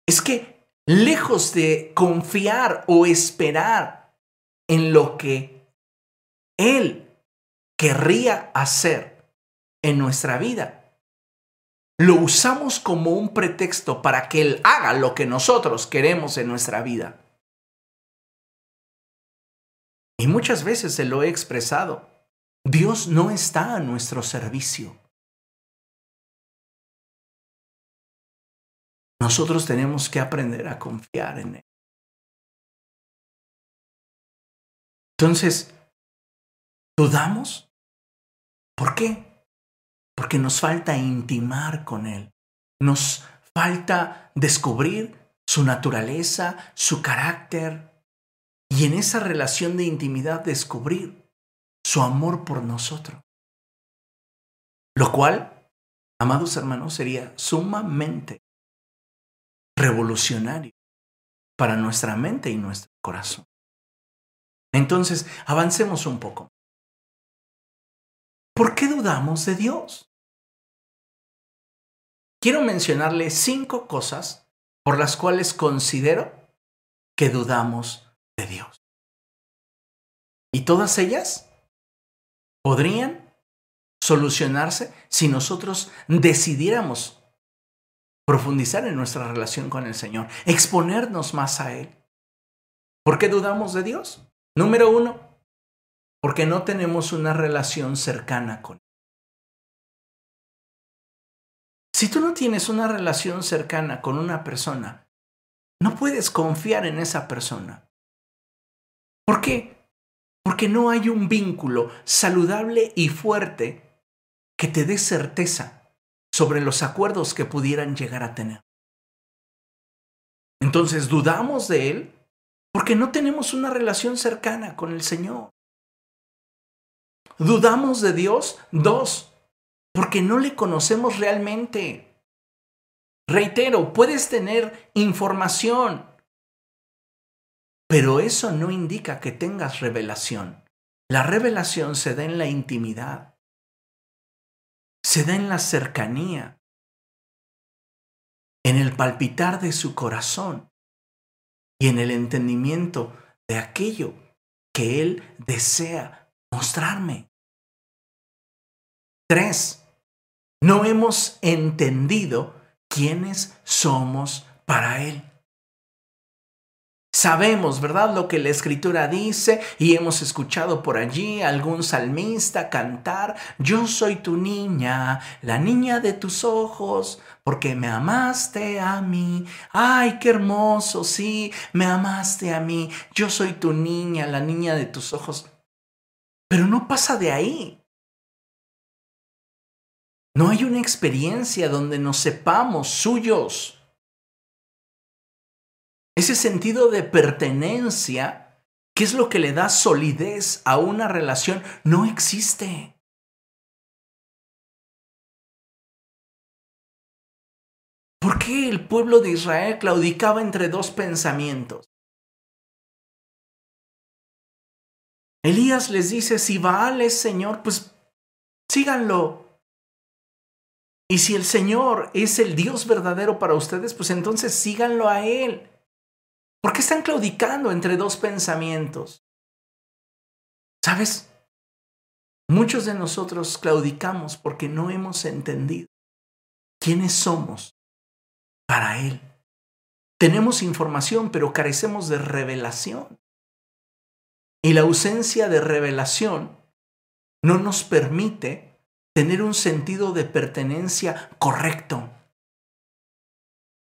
es que lejos de confiar o esperar en lo que Él querría hacer, en nuestra vida. Lo usamos como un pretexto para que Él haga lo que nosotros queremos en nuestra vida. Y muchas veces se lo he expresado. Dios no está a nuestro servicio. Nosotros tenemos que aprender a confiar en Él. Entonces, ¿dudamos? ¿Por qué? porque nos falta intimar con Él, nos falta descubrir su naturaleza, su carácter, y en esa relación de intimidad descubrir su amor por nosotros. Lo cual, amados hermanos, sería sumamente revolucionario para nuestra mente y nuestro corazón. Entonces, avancemos un poco. ¿Por qué dudamos de Dios? Quiero mencionarle cinco cosas por las cuales considero que dudamos de Dios. Y todas ellas podrían solucionarse si nosotros decidiéramos profundizar en nuestra relación con el Señor, exponernos más a Él. ¿Por qué dudamos de Dios? Número uno, porque no tenemos una relación cercana con Él. Si tú no tienes una relación cercana con una persona, no puedes confiar en esa persona. ¿Por qué? Porque no hay un vínculo saludable y fuerte que te dé certeza sobre los acuerdos que pudieran llegar a tener. Entonces dudamos de Él porque no tenemos una relación cercana con el Señor. ¿Dudamos de Dios? Dos, porque no le conocemos realmente. Reitero, puedes tener información, pero eso no indica que tengas revelación. La revelación se da en la intimidad, se da en la cercanía, en el palpitar de su corazón y en el entendimiento de aquello que Él desea mostrarme. Tres, no hemos entendido quiénes somos para Él. Sabemos, ¿verdad? Lo que la escritura dice y hemos escuchado por allí algún salmista cantar, yo soy tu niña, la niña de tus ojos, porque me amaste a mí. Ay, qué hermoso, sí, me amaste a mí, yo soy tu niña, la niña de tus ojos. Pero no pasa de ahí. No hay una experiencia donde nos sepamos suyos. Ese sentido de pertenencia, que es lo que le da solidez a una relación, no existe. ¿Por qué el pueblo de Israel claudicaba entre dos pensamientos? Elías les dice, si Baal es Señor, pues síganlo. Y si el Señor es el Dios verdadero para ustedes, pues entonces síganlo a Él. ¿Por qué están claudicando entre dos pensamientos? ¿Sabes? Muchos de nosotros claudicamos porque no hemos entendido quiénes somos para Él. Tenemos información, pero carecemos de revelación. Y la ausencia de revelación no nos permite tener un sentido de pertenencia correcto.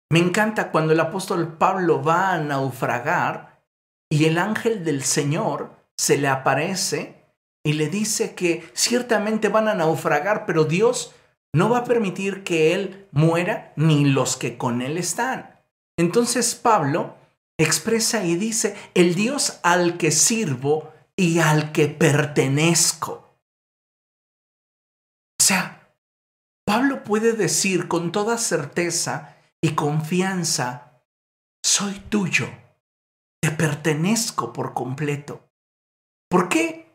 Me encanta cuando el apóstol Pablo va a naufragar y el ángel del Señor se le aparece y le dice que ciertamente van a naufragar, pero Dios no va a permitir que él muera ni los que con él están. Entonces Pablo expresa y dice, el Dios al que sirvo y al que pertenezco. O sea, Pablo puede decir con toda certeza y confianza, soy tuyo, te pertenezco por completo. ¿Por qué?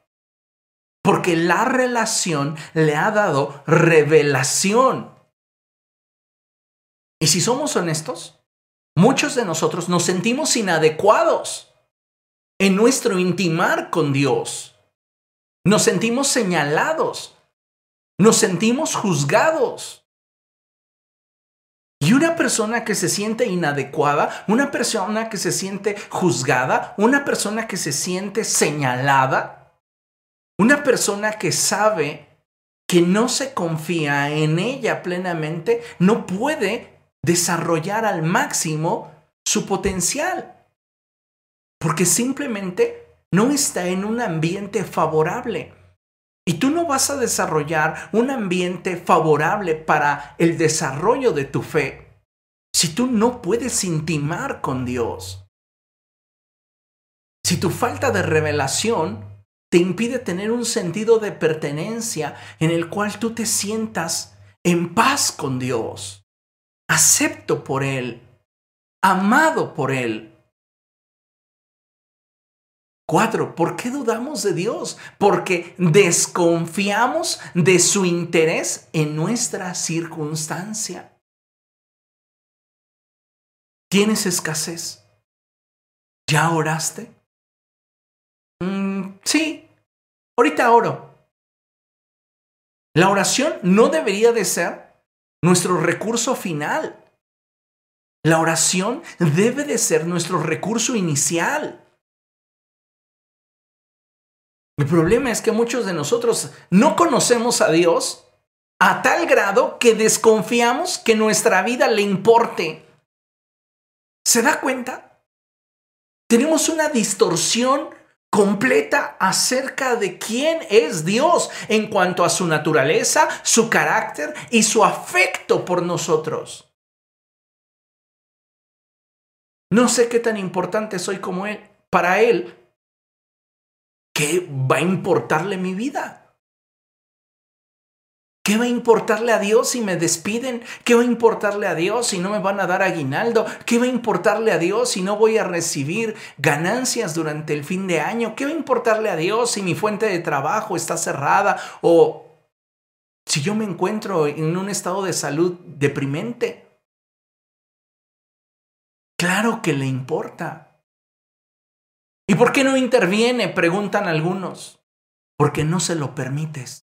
Porque la relación le ha dado revelación. Y si somos honestos, muchos de nosotros nos sentimos inadecuados en nuestro intimar con Dios. Nos sentimos señalados. Nos sentimos juzgados. Y una persona que se siente inadecuada, una persona que se siente juzgada, una persona que se siente señalada, una persona que sabe que no se confía en ella plenamente, no puede desarrollar al máximo su potencial. Porque simplemente no está en un ambiente favorable. Y tú no vas a desarrollar un ambiente favorable para el desarrollo de tu fe si tú no puedes intimar con Dios. Si tu falta de revelación te impide tener un sentido de pertenencia en el cual tú te sientas en paz con Dios, acepto por Él, amado por Él, Cuatro, ¿por qué dudamos de Dios? Porque desconfiamos de su interés en nuestra circunstancia. ¿Tienes escasez? ¿Ya oraste? Mm, sí, ahorita oro. La oración no debería de ser nuestro recurso final. La oración debe de ser nuestro recurso inicial. El problema es que muchos de nosotros no conocemos a Dios a tal grado que desconfiamos que nuestra vida le importe. ¿Se da cuenta? Tenemos una distorsión completa acerca de quién es Dios en cuanto a su naturaleza, su carácter y su afecto por nosotros. No sé qué tan importante soy como Él. Para Él, ¿qué va a importarle mi vida? ¿Qué va a importarle a Dios si me despiden? ¿Qué va a importarle a Dios si no me van a dar aguinaldo? ¿Qué va a importarle a Dios si no voy a recibir ganancias durante el fin de año? ¿Qué va a importarle a Dios si mi fuente de trabajo está cerrada o si yo me encuentro en un estado de salud deprimente? Claro que le importa. ¿Y por qué no interviene? Preguntan algunos. Porque no se lo permites.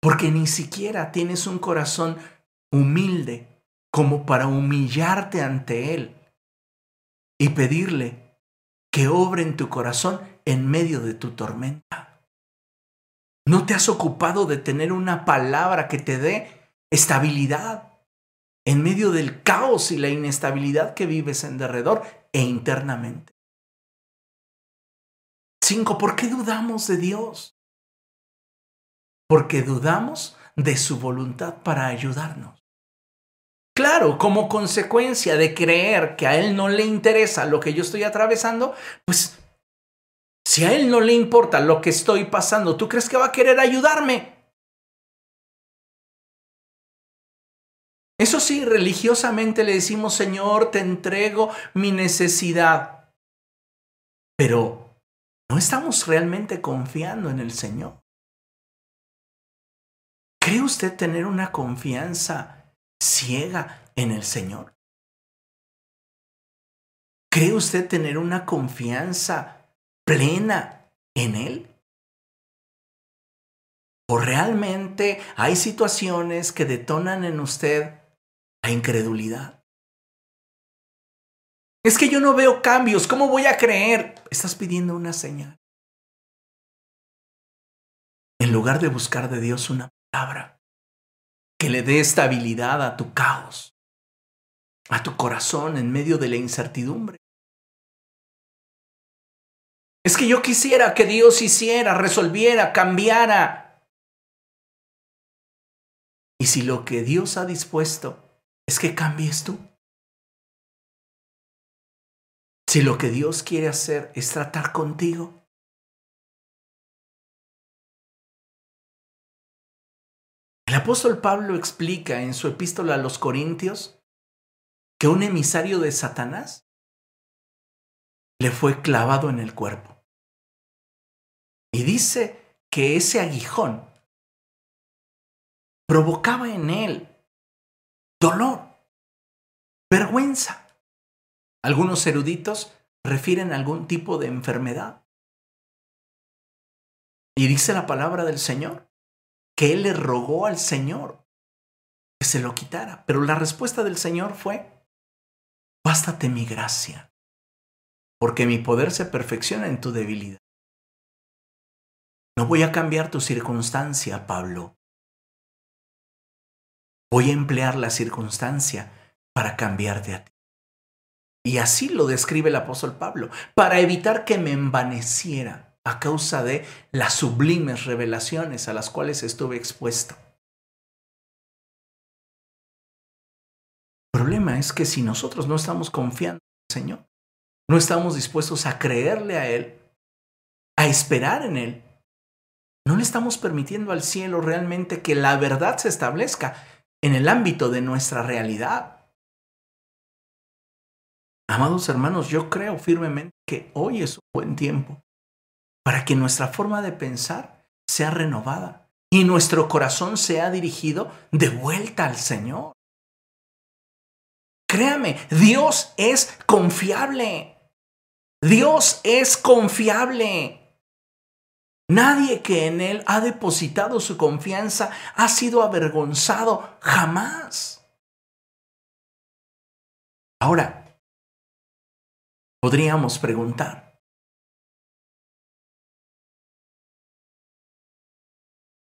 Porque ni siquiera tienes un corazón humilde como para humillarte ante Él y pedirle que obre en tu corazón en medio de tu tormenta. No te has ocupado de tener una palabra que te dé estabilidad en medio del caos y la inestabilidad que vives en derredor e internamente. Cinco, ¿por qué dudamos de Dios? Porque dudamos de su voluntad para ayudarnos. Claro, como consecuencia de creer que a Él no le interesa lo que yo estoy atravesando, pues si a Él no le importa lo que estoy pasando, ¿tú crees que va a querer ayudarme? Eso sí, religiosamente le decimos, Señor, te entrego mi necesidad. Pero no estamos realmente confiando en el Señor. ¿Cree usted tener una confianza ciega en el Señor? ¿Cree usted tener una confianza plena en Él? ¿O realmente hay situaciones que detonan en usted la incredulidad. Es que yo no veo cambios, ¿cómo voy a creer? Estás pidiendo una señal. En lugar de buscar de Dios una palabra que le dé estabilidad a tu caos, a tu corazón en medio de la incertidumbre. Es que yo quisiera que Dios hiciera, resolviera, cambiara. Y si lo que Dios ha dispuesto es que cambies tú. Si lo que Dios quiere hacer es tratar contigo, El apóstol Pablo explica en su epístola a los Corintios que un emisario de Satanás le fue clavado en el cuerpo. Y dice que ese aguijón provocaba en él dolor, vergüenza. Algunos eruditos refieren a algún tipo de enfermedad. Y dice la palabra del Señor que Él le rogó al Señor que se lo quitara. Pero la respuesta del Señor fue, bástate mi gracia, porque mi poder se perfecciona en tu debilidad. No voy a cambiar tu circunstancia, Pablo. Voy a emplear la circunstancia para cambiarte a ti. Y así lo describe el apóstol Pablo, para evitar que me envaneciera a causa de las sublimes revelaciones a las cuales estuve expuesto. El problema es que si nosotros no estamos confiando en el Señor, no estamos dispuestos a creerle a Él, a esperar en Él, no le estamos permitiendo al cielo realmente que la verdad se establezca en el ámbito de nuestra realidad. Amados hermanos, yo creo firmemente que hoy es un buen tiempo para que nuestra forma de pensar sea renovada y nuestro corazón sea dirigido de vuelta al Señor. Créame, Dios es confiable. Dios es confiable. Nadie que en Él ha depositado su confianza ha sido avergonzado jamás. Ahora, podríamos preguntar,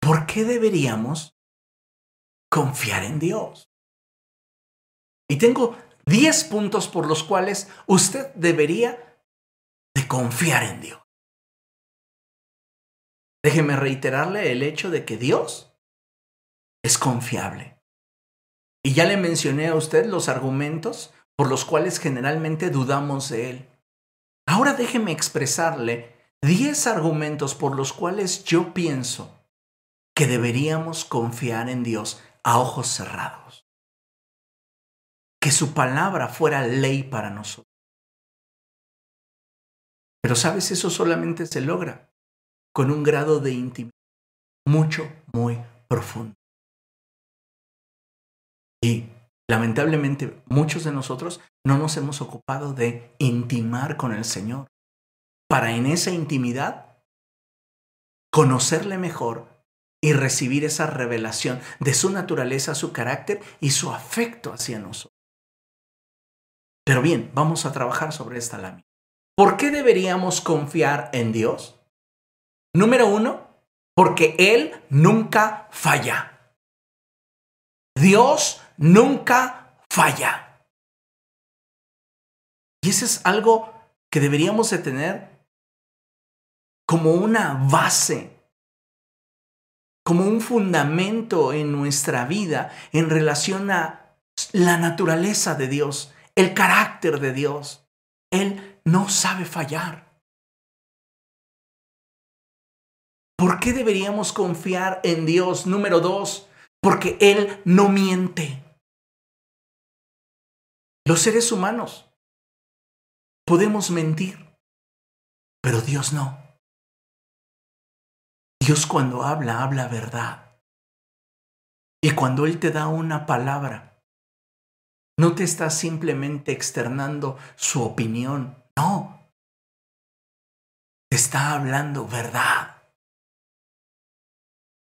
¿por qué deberíamos confiar en Dios? Y tengo 10 puntos por los cuales usted debería de confiar en Dios. Déjeme reiterarle el hecho de que Dios es confiable. Y ya le mencioné a usted los argumentos por los cuales generalmente dudamos de Él. Ahora déjeme expresarle 10 argumentos por los cuales yo pienso que deberíamos confiar en Dios a ojos cerrados. Que su palabra fuera ley para nosotros. Pero sabes, eso solamente se logra con un grado de intimidad mucho, muy profundo. Y lamentablemente muchos de nosotros no nos hemos ocupado de intimar con el Señor para en esa intimidad conocerle mejor y recibir esa revelación de su naturaleza, su carácter y su afecto hacia nosotros. Pero bien, vamos a trabajar sobre esta lámina. ¿Por qué deberíamos confiar en Dios? Número uno, porque Él nunca falla. Dios nunca falla. Y eso es algo que deberíamos de tener como una base, como un fundamento en nuestra vida en relación a la naturaleza de Dios, el carácter de Dios. Él no sabe fallar. ¿Por qué deberíamos confiar en Dios? Número dos, porque Él no miente. Los seres humanos podemos mentir, pero Dios no. Dios cuando habla, habla verdad. Y cuando Él te da una palabra, no te está simplemente externando su opinión, no. Te está hablando verdad.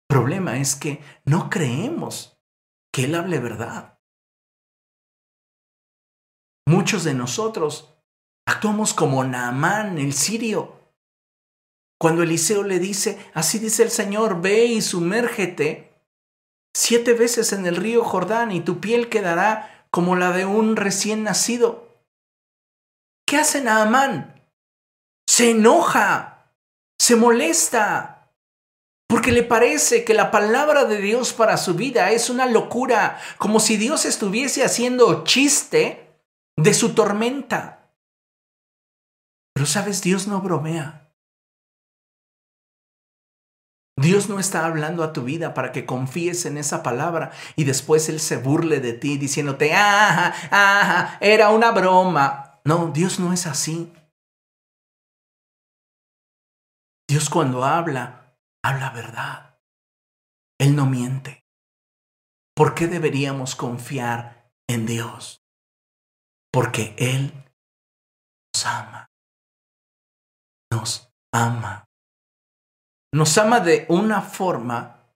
Problema es que no creemos que Él hable verdad. Muchos de nosotros actuamos como Naamán, el sirio. Cuando Eliseo le dice, así dice el Señor, ve y sumérgete siete veces en el río Jordán y tu piel quedará como la de un recién nacido. ¿Qué hace Naamán? Se enoja, se molesta, porque le parece que la palabra de Dios para su vida es una locura, como si Dios estuviese haciendo chiste de su tormenta. Pero sabes, Dios no bromea. Dios no está hablando a tu vida para que confíes en esa palabra y después Él se burle de ti diciéndote, ah, ah, era una broma. No, Dios no es así. Dios cuando habla, habla verdad. Él no miente. ¿Por qué deberíamos confiar en Dios? Porque Él nos ama. Nos ama. Nos ama de una forma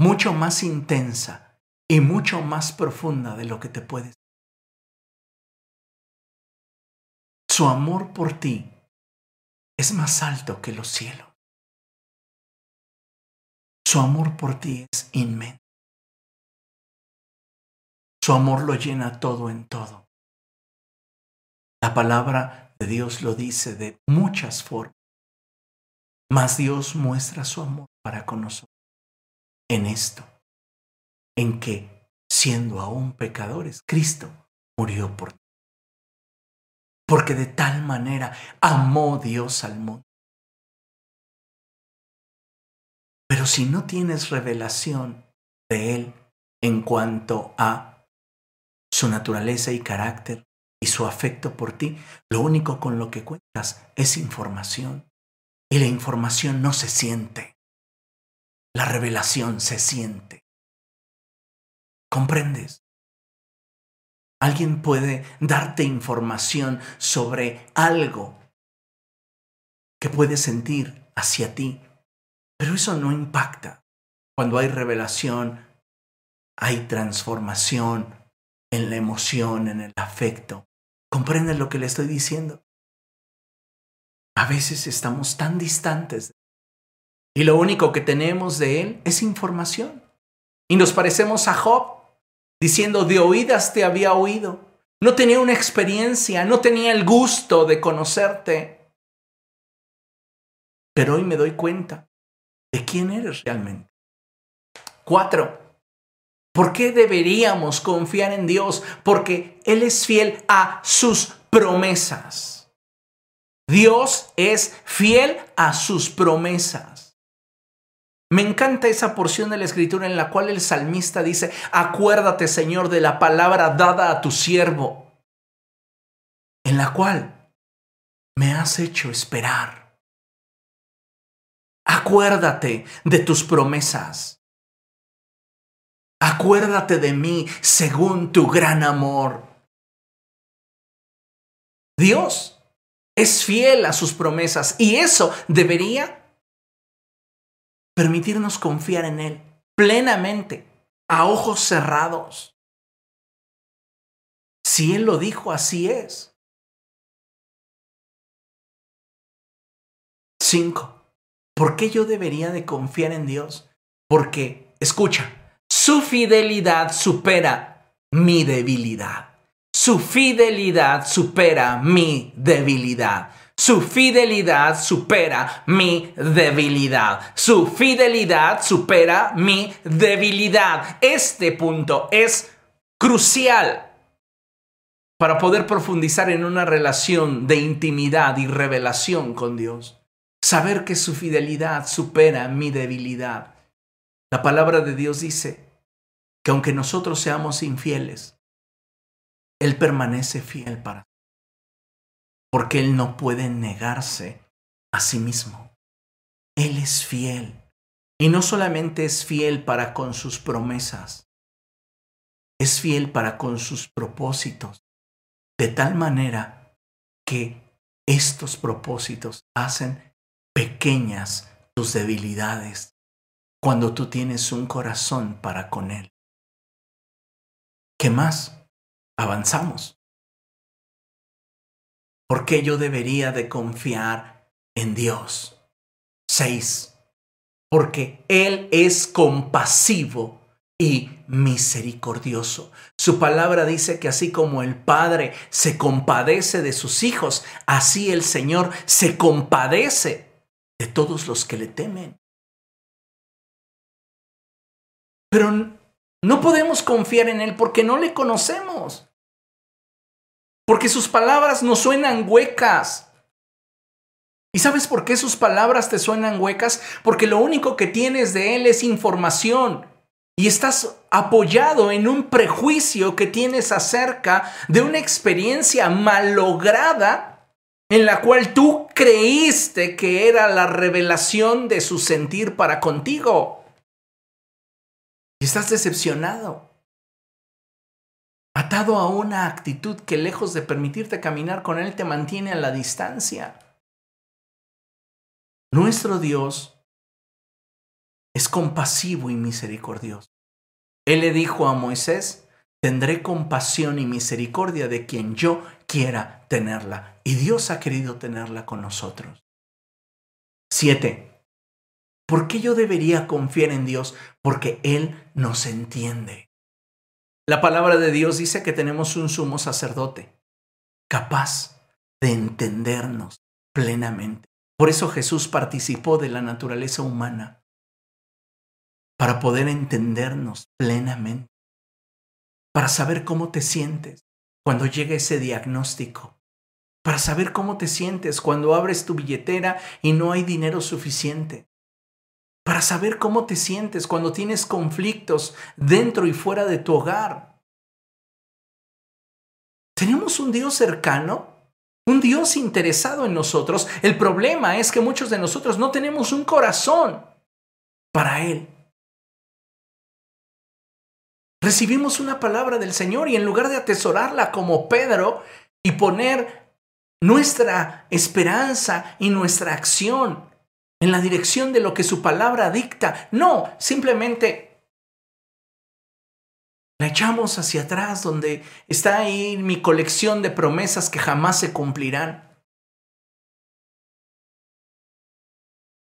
mucho más intensa y mucho más profunda de lo que te puedes. Su amor por ti es más alto que los cielos. Su amor por ti es inmenso. Su amor lo llena todo en todo. La palabra de Dios lo dice de muchas formas. Mas Dios muestra su amor para con nosotros en esto, en que, siendo aún pecadores, Cristo murió por ti. Porque de tal manera amó Dios al mundo Pero si no tienes revelación de Él en cuanto a su naturaleza y carácter y su afecto por ti, lo único con lo que cuentas es información. Y la información no se siente. La revelación se siente. ¿Comprendes? Alguien puede darte información sobre algo que puedes sentir hacia ti, pero eso no impacta. Cuando hay revelación, hay transformación en la emoción, en el afecto. ¿Comprenden lo que le estoy diciendo? A veces estamos tan distantes y lo único que tenemos de Él es información. Y nos parecemos a Job, diciendo, de oídas te había oído. No tenía una experiencia, no tenía el gusto de conocerte. Pero hoy me doy cuenta de quién eres realmente. Cuatro, ¿por qué deberíamos confiar en Dios? Porque Él es fiel a sus promesas. Dios es fiel a sus promesas. Me encanta esa porción de la escritura en la cual el salmista dice, acuérdate Señor de la palabra dada a tu siervo, en la cual me has hecho esperar. Acuérdate de tus promesas. Acuérdate de mí según tu gran amor. Dios es fiel a sus promesas y eso debería permitirnos confiar en Él plenamente, a ojos cerrados. Si Él lo dijo, así es. Cinco. ¿Por qué yo debería de confiar en Dios? Porque, escucha, su fidelidad supera mi debilidad. Su fidelidad supera mi debilidad. Su fidelidad supera mi debilidad. Su fidelidad supera mi debilidad. Este punto es crucial para poder profundizar en una relación de intimidad y revelación con Dios. Saber que su fidelidad supera mi debilidad. La palabra de Dios dice que aunque nosotros seamos infieles, Él permanece fiel para porque Él no puede negarse a sí mismo. Él es fiel. Y no solamente es fiel para con sus promesas, es fiel para con sus propósitos, de tal manera que estos propósitos hacen pequeñas tus debilidades cuando tú tienes un corazón para con Él. ¿Qué más? Avanzamos. ¿Por qué yo debería de confiar en Dios? 6. Porque Él es compasivo y misericordioso. Su palabra dice que así como el Padre se compadece de sus hijos, así el Señor se compadece de todos los que le temen. Pero no podemos confiar en Él porque no le conocemos. Porque sus palabras nos suenan huecas. ¿Y sabes por qué sus palabras te suenan huecas? Porque lo único que tienes de Él es información. Y estás apoyado en un prejuicio que tienes acerca de una experiencia malograda en la cual tú creíste que era la revelación de su sentir para contigo. Y estás decepcionado atado a una actitud que lejos de permitirte caminar con Él te mantiene a la distancia. Nuestro Dios es compasivo y misericordioso. Él le dijo a Moisés, tendré compasión y misericordia de quien yo quiera tenerla. Y Dios ha querido tenerla con nosotros. Siete. ¿Por qué yo debería confiar en Dios? Porque Él nos entiende. La palabra de Dios dice que tenemos un sumo sacerdote capaz de entendernos plenamente. Por eso Jesús participó de la naturaleza humana, para poder entendernos plenamente, para saber cómo te sientes cuando llega ese diagnóstico, para saber cómo te sientes cuando abres tu billetera y no hay dinero suficiente, para saber cómo te sientes cuando tienes conflictos dentro y fuera de tu hogar. Tenemos un Dios cercano, un Dios interesado en nosotros. El problema es que muchos de nosotros no tenemos un corazón para Él. Recibimos una palabra del Señor y en lugar de atesorarla como Pedro y poner nuestra esperanza y nuestra acción en la dirección de lo que su palabra dicta. No, simplemente la echamos hacia atrás donde está ahí mi colección de promesas que jamás se cumplirán.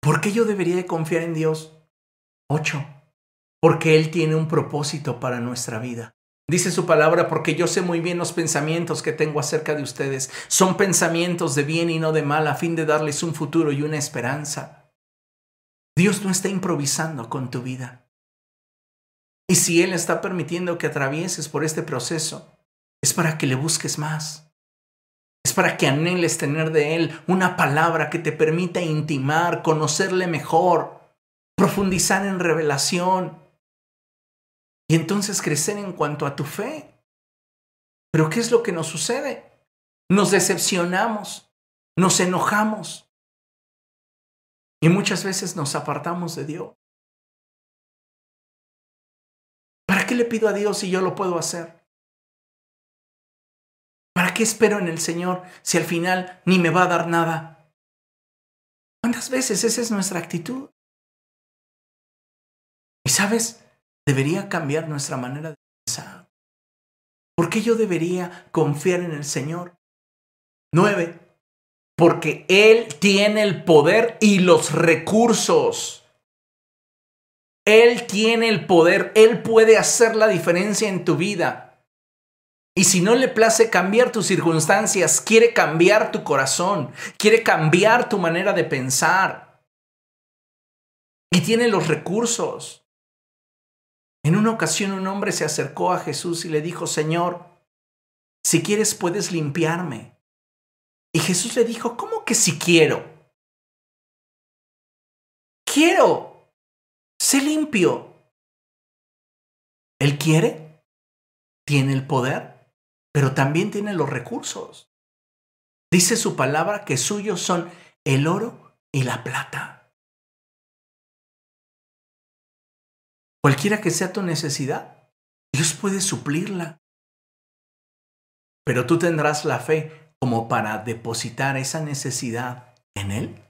¿Por qué yo debería de confiar en Dios? Ocho. Porque Él tiene un propósito para nuestra vida. Dice su palabra, porque yo sé muy bien los pensamientos que tengo acerca de ustedes. Son pensamientos de bien y no de mal, a fin de darles un futuro y una esperanza. Dios no está improvisando con tu vida. Y si Él está permitiendo que atravieses por este proceso, es para que le busques más. Es para que anheles tener de Él una palabra que te permita intimar, conocerle mejor, profundizar en revelación, y entonces crecer en cuanto a tu fe. Pero ¿qué es lo que nos sucede? Nos decepcionamos, nos enojamos y muchas veces nos apartamos de Dios. ¿Para qué le pido a Dios si yo lo puedo hacer? ¿Para qué espero en el Señor si al final ni me va a dar nada? ¿Cuántas veces esa es nuestra actitud? Y sabes, debería cambiar nuestra manera de pensar. ¿Por qué yo debería confiar en el Señor? Nueve, porque Él tiene el poder y los recursos. Él tiene el poder, Él puede hacer la diferencia en tu vida. Y si no le place cambiar tus circunstancias, quiere cambiar tu corazón, quiere cambiar tu manera de pensar. Y tiene los recursos. En una ocasión un hombre se acercó a Jesús y le dijo, Señor, si quieres puedes limpiarme. Y Jesús le dijo, ¿cómo que si quiero? Quiero. Sé limpio. ¿Él quiere? ¿Tiene el poder? pero también tiene los recursos. Dice su palabra que suyos son el oro y la plata. Cualquiera que sea tu necesidad, Dios puede suplirla. Pero tú tendrás la fe como para depositar esa necesidad en Él.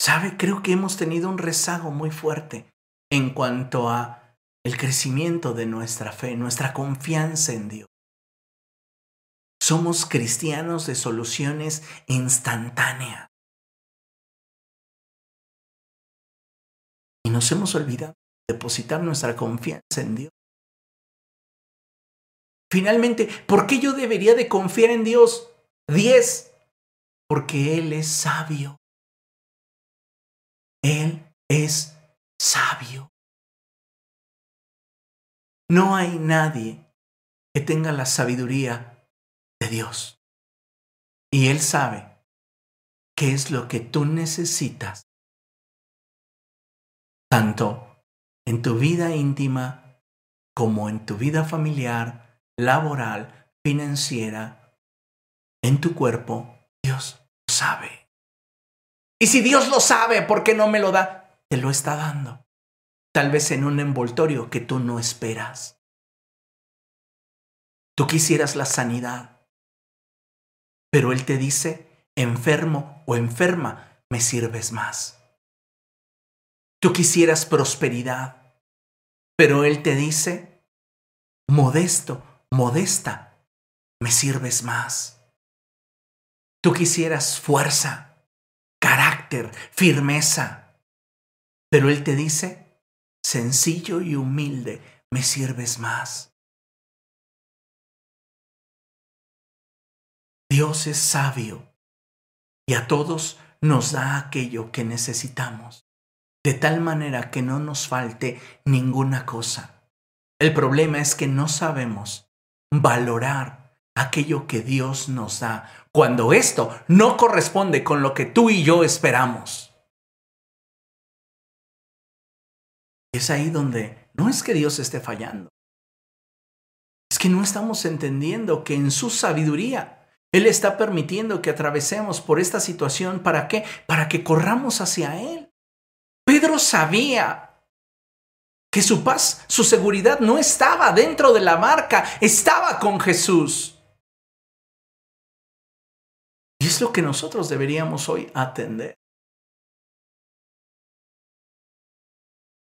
¿Sabe? Creo que hemos tenido un rezago muy fuerte en cuanto a el crecimiento de nuestra fe, nuestra confianza en Dios. Somos cristianos de soluciones instantáneas. Nos hemos olvidado de depositar nuestra confianza en Dios. Finalmente, ¿por qué yo debería de confiar en Dios? Diez, porque Él es sabio. Él es sabio. No hay nadie que tenga la sabiduría de Dios. Y Él sabe qué es lo que tú necesitas, tanto en tu vida íntima como en tu vida familiar, laboral, financiera, en tu cuerpo. Dios lo sabe. Y si Dios lo sabe, ¿por qué no me lo da? Te lo está dando tal vez en un envoltorio que tú no esperas. Tú quisieras la sanidad, pero Él te dice, enfermo o enferma, me sirves más. Tú quisieras prosperidad, pero Él te dice, modesto, modesta, me sirves más. Tú quisieras fuerza, carácter, firmeza, pero Él te dice, sencillo y humilde, me sirves más. Dios es sabio y a todos nos da aquello que necesitamos, de tal manera que no nos falte ninguna cosa. El problema es que no sabemos valorar aquello que Dios nos da cuando esto no corresponde con lo que tú y yo esperamos. Es ahí donde no es que Dios esté fallando. Es que no estamos entendiendo que en su sabiduría Él está permitiendo que atravesemos por esta situación. ¿Para qué? Para que corramos hacia Él. Pedro sabía que su paz, su seguridad no estaba dentro de la marca, estaba con Jesús. Y es lo que nosotros deberíamos hoy atender.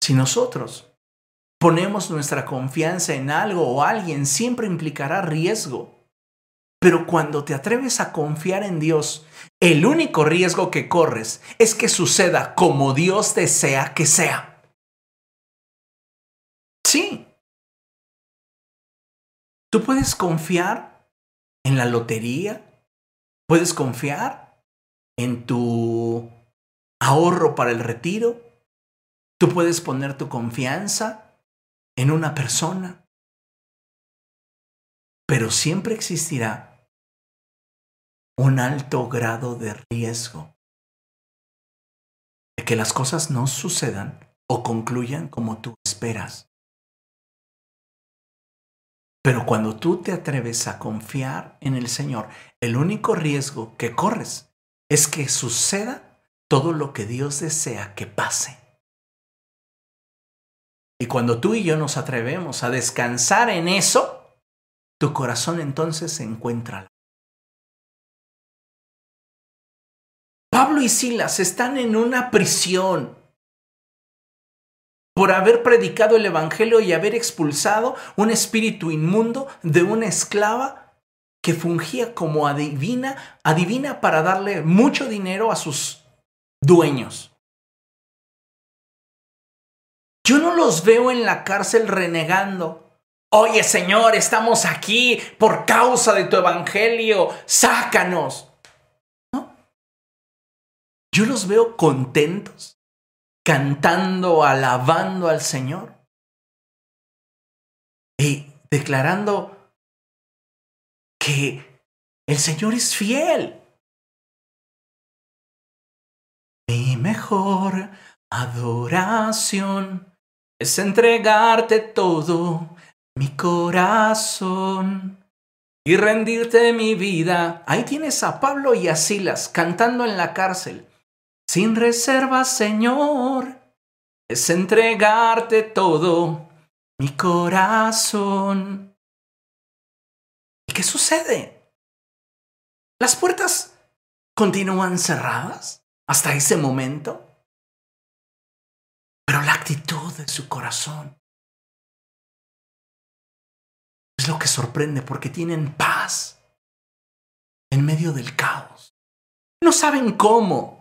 Si nosotros ponemos nuestra confianza en algo o alguien, siempre implicará riesgo. Pero cuando te atreves a confiar en Dios, el único riesgo que corres es que suceda como Dios desea que sea. Sí. Tú puedes confiar en la lotería, puedes confiar en tu ahorro para el retiro, Tú puedes poner tu confianza en una persona, pero siempre existirá un alto grado de riesgo de que las cosas no sucedan o concluyan como tú esperas. Pero cuando tú te atreves a confiar en el Señor, el único riesgo que corres es que suceda todo lo que Dios desea que pase. Y cuando tú y yo nos atrevemos a descansar en eso, tu corazón entonces se encuentra. Pablo y Silas están en una prisión. por haber predicado el Evangelio y haber expulsado un espíritu inmundo de una esclava que fungía como adivina, adivina para darle mucho dinero a sus dueños. Yo no los veo en la cárcel renegando. Oye Señor, estamos aquí por causa de tu Evangelio, sácanos. Yo los veo contentos, cantando, alabando al Señor y declarando que el Señor es fiel. Mi mejor adoración es entregarte todo mi corazón y rendirte mi vida. Ahí tienes a Pablo y a Silas cantando en la cárcel. Sin reserva, Señor, es entregarte todo mi corazón. ¿Y qué sucede? Las puertas continúan cerradas hasta ese momento. Pero la actitud de su corazón es lo que sorprende porque tienen paz en medio del caos. No saben cómo,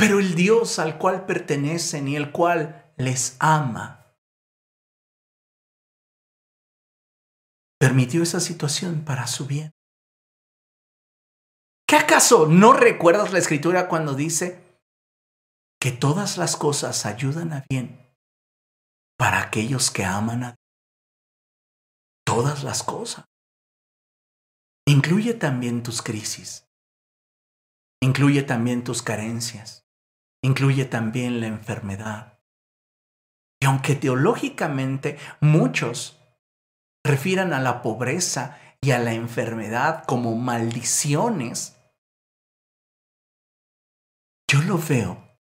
pero el Dios al cual pertenecen y el cual les ama permitió esa situación para su bien. ¿Qué acaso no recuerdas la escritura cuando dice que todas las cosas ayudan a bien para aquellos que aman a Dios? Todas las cosas. Incluye también tus crisis. Incluye también tus carencias. Incluye también la enfermedad. Y aunque teológicamente muchos refieran a la pobreza y a la enfermedad como maldiciones, yo lo veo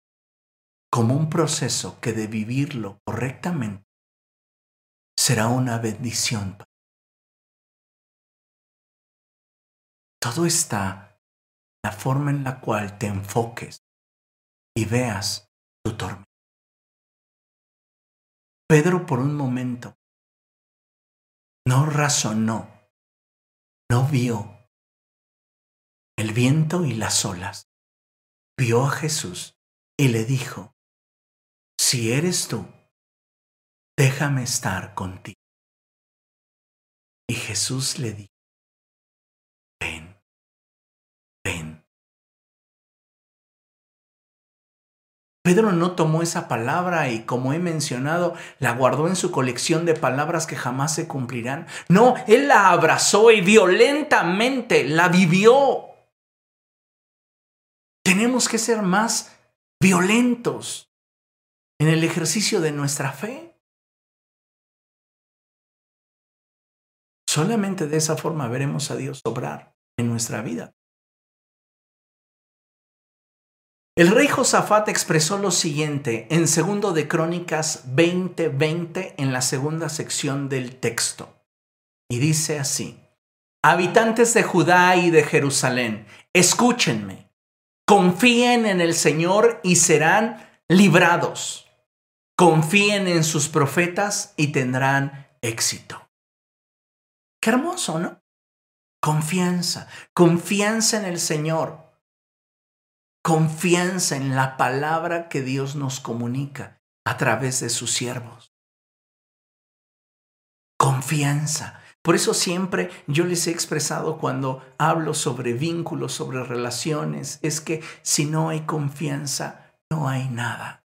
como un proceso que de vivirlo correctamente será una bendición. Todo está en la forma en la cual te enfoques y veas tu tormenta. Pedro por un momento no razonó, no vio el viento y las olas, vio a Jesús y le dijo, si eres tú, déjame estar contigo. Y Jesús le dijo, Pedro no tomó esa palabra y como he mencionado, la guardó en su colección de palabras que jamás se cumplirán. No, él la abrazó y violentamente la vivió. Tenemos que ser más violentos en el ejercicio de nuestra fe. Solamente de esa forma veremos a Dios obrar en nuestra vida. El rey Josafat expresó lo siguiente en segundo de Crónicas 20:20 en la segunda sección del texto. Y dice así: Habitantes de Judá y de Jerusalén, escúchenme. Confíen en el Señor y serán librados. Confíen en sus profetas y tendrán éxito. Qué hermoso, ¿no? Confianza, confianza en el Señor confianza en la palabra que Dios nos comunica a través de sus siervos. Confianza. Por eso siempre yo les he expresado cuando hablo sobre vínculos, sobre relaciones, es que si no hay confianza, no hay nada.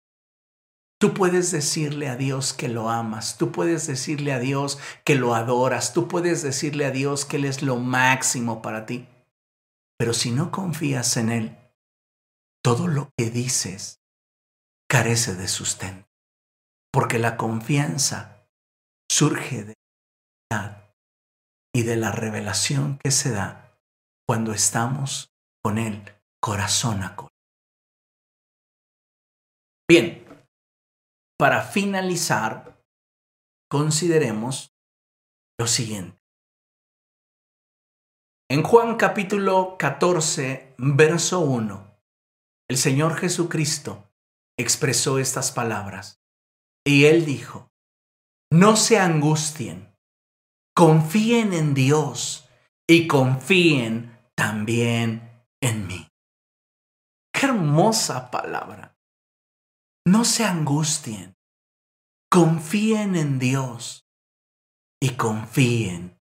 Tú puedes decirle a Dios que lo amas, tú puedes decirle a Dios que lo adoras, tú puedes decirle a Dios que Él es lo máximo para ti. Pero si no confías en Él, todo lo que dices carece de sustento, porque la confianza surge de la y de la revelación que se da cuando estamos con Él corazón a corazón. Bien, para finalizar, consideremos lo siguiente. En Juan capítulo 14, verso 1, el Señor Jesucristo expresó estas palabras. Y él dijo, no se angustien, confíen en Dios y confíen también en mí. Qué hermosa palabra. No se angustien, confíen en Dios y confíen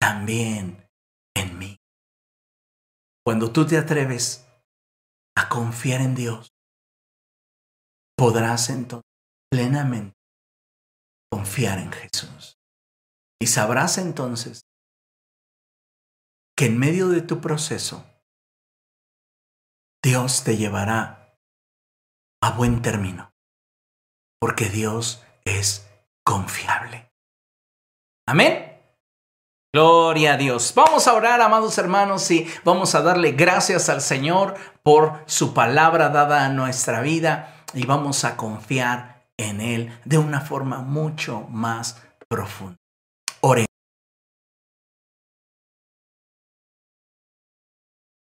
también en mí. Cuando tú te atreves a confiar en Dios, podrás entonces plenamente confiar en Jesús. Y sabrás entonces que en medio de tu proceso, Dios te llevará a buen término, porque Dios es confiable. Amén. Gloria a Dios. Vamos a orar, amados hermanos, y vamos a darle gracias al Señor por su palabra dada a nuestra vida y vamos a confiar en Él de una forma mucho más profunda. Ore.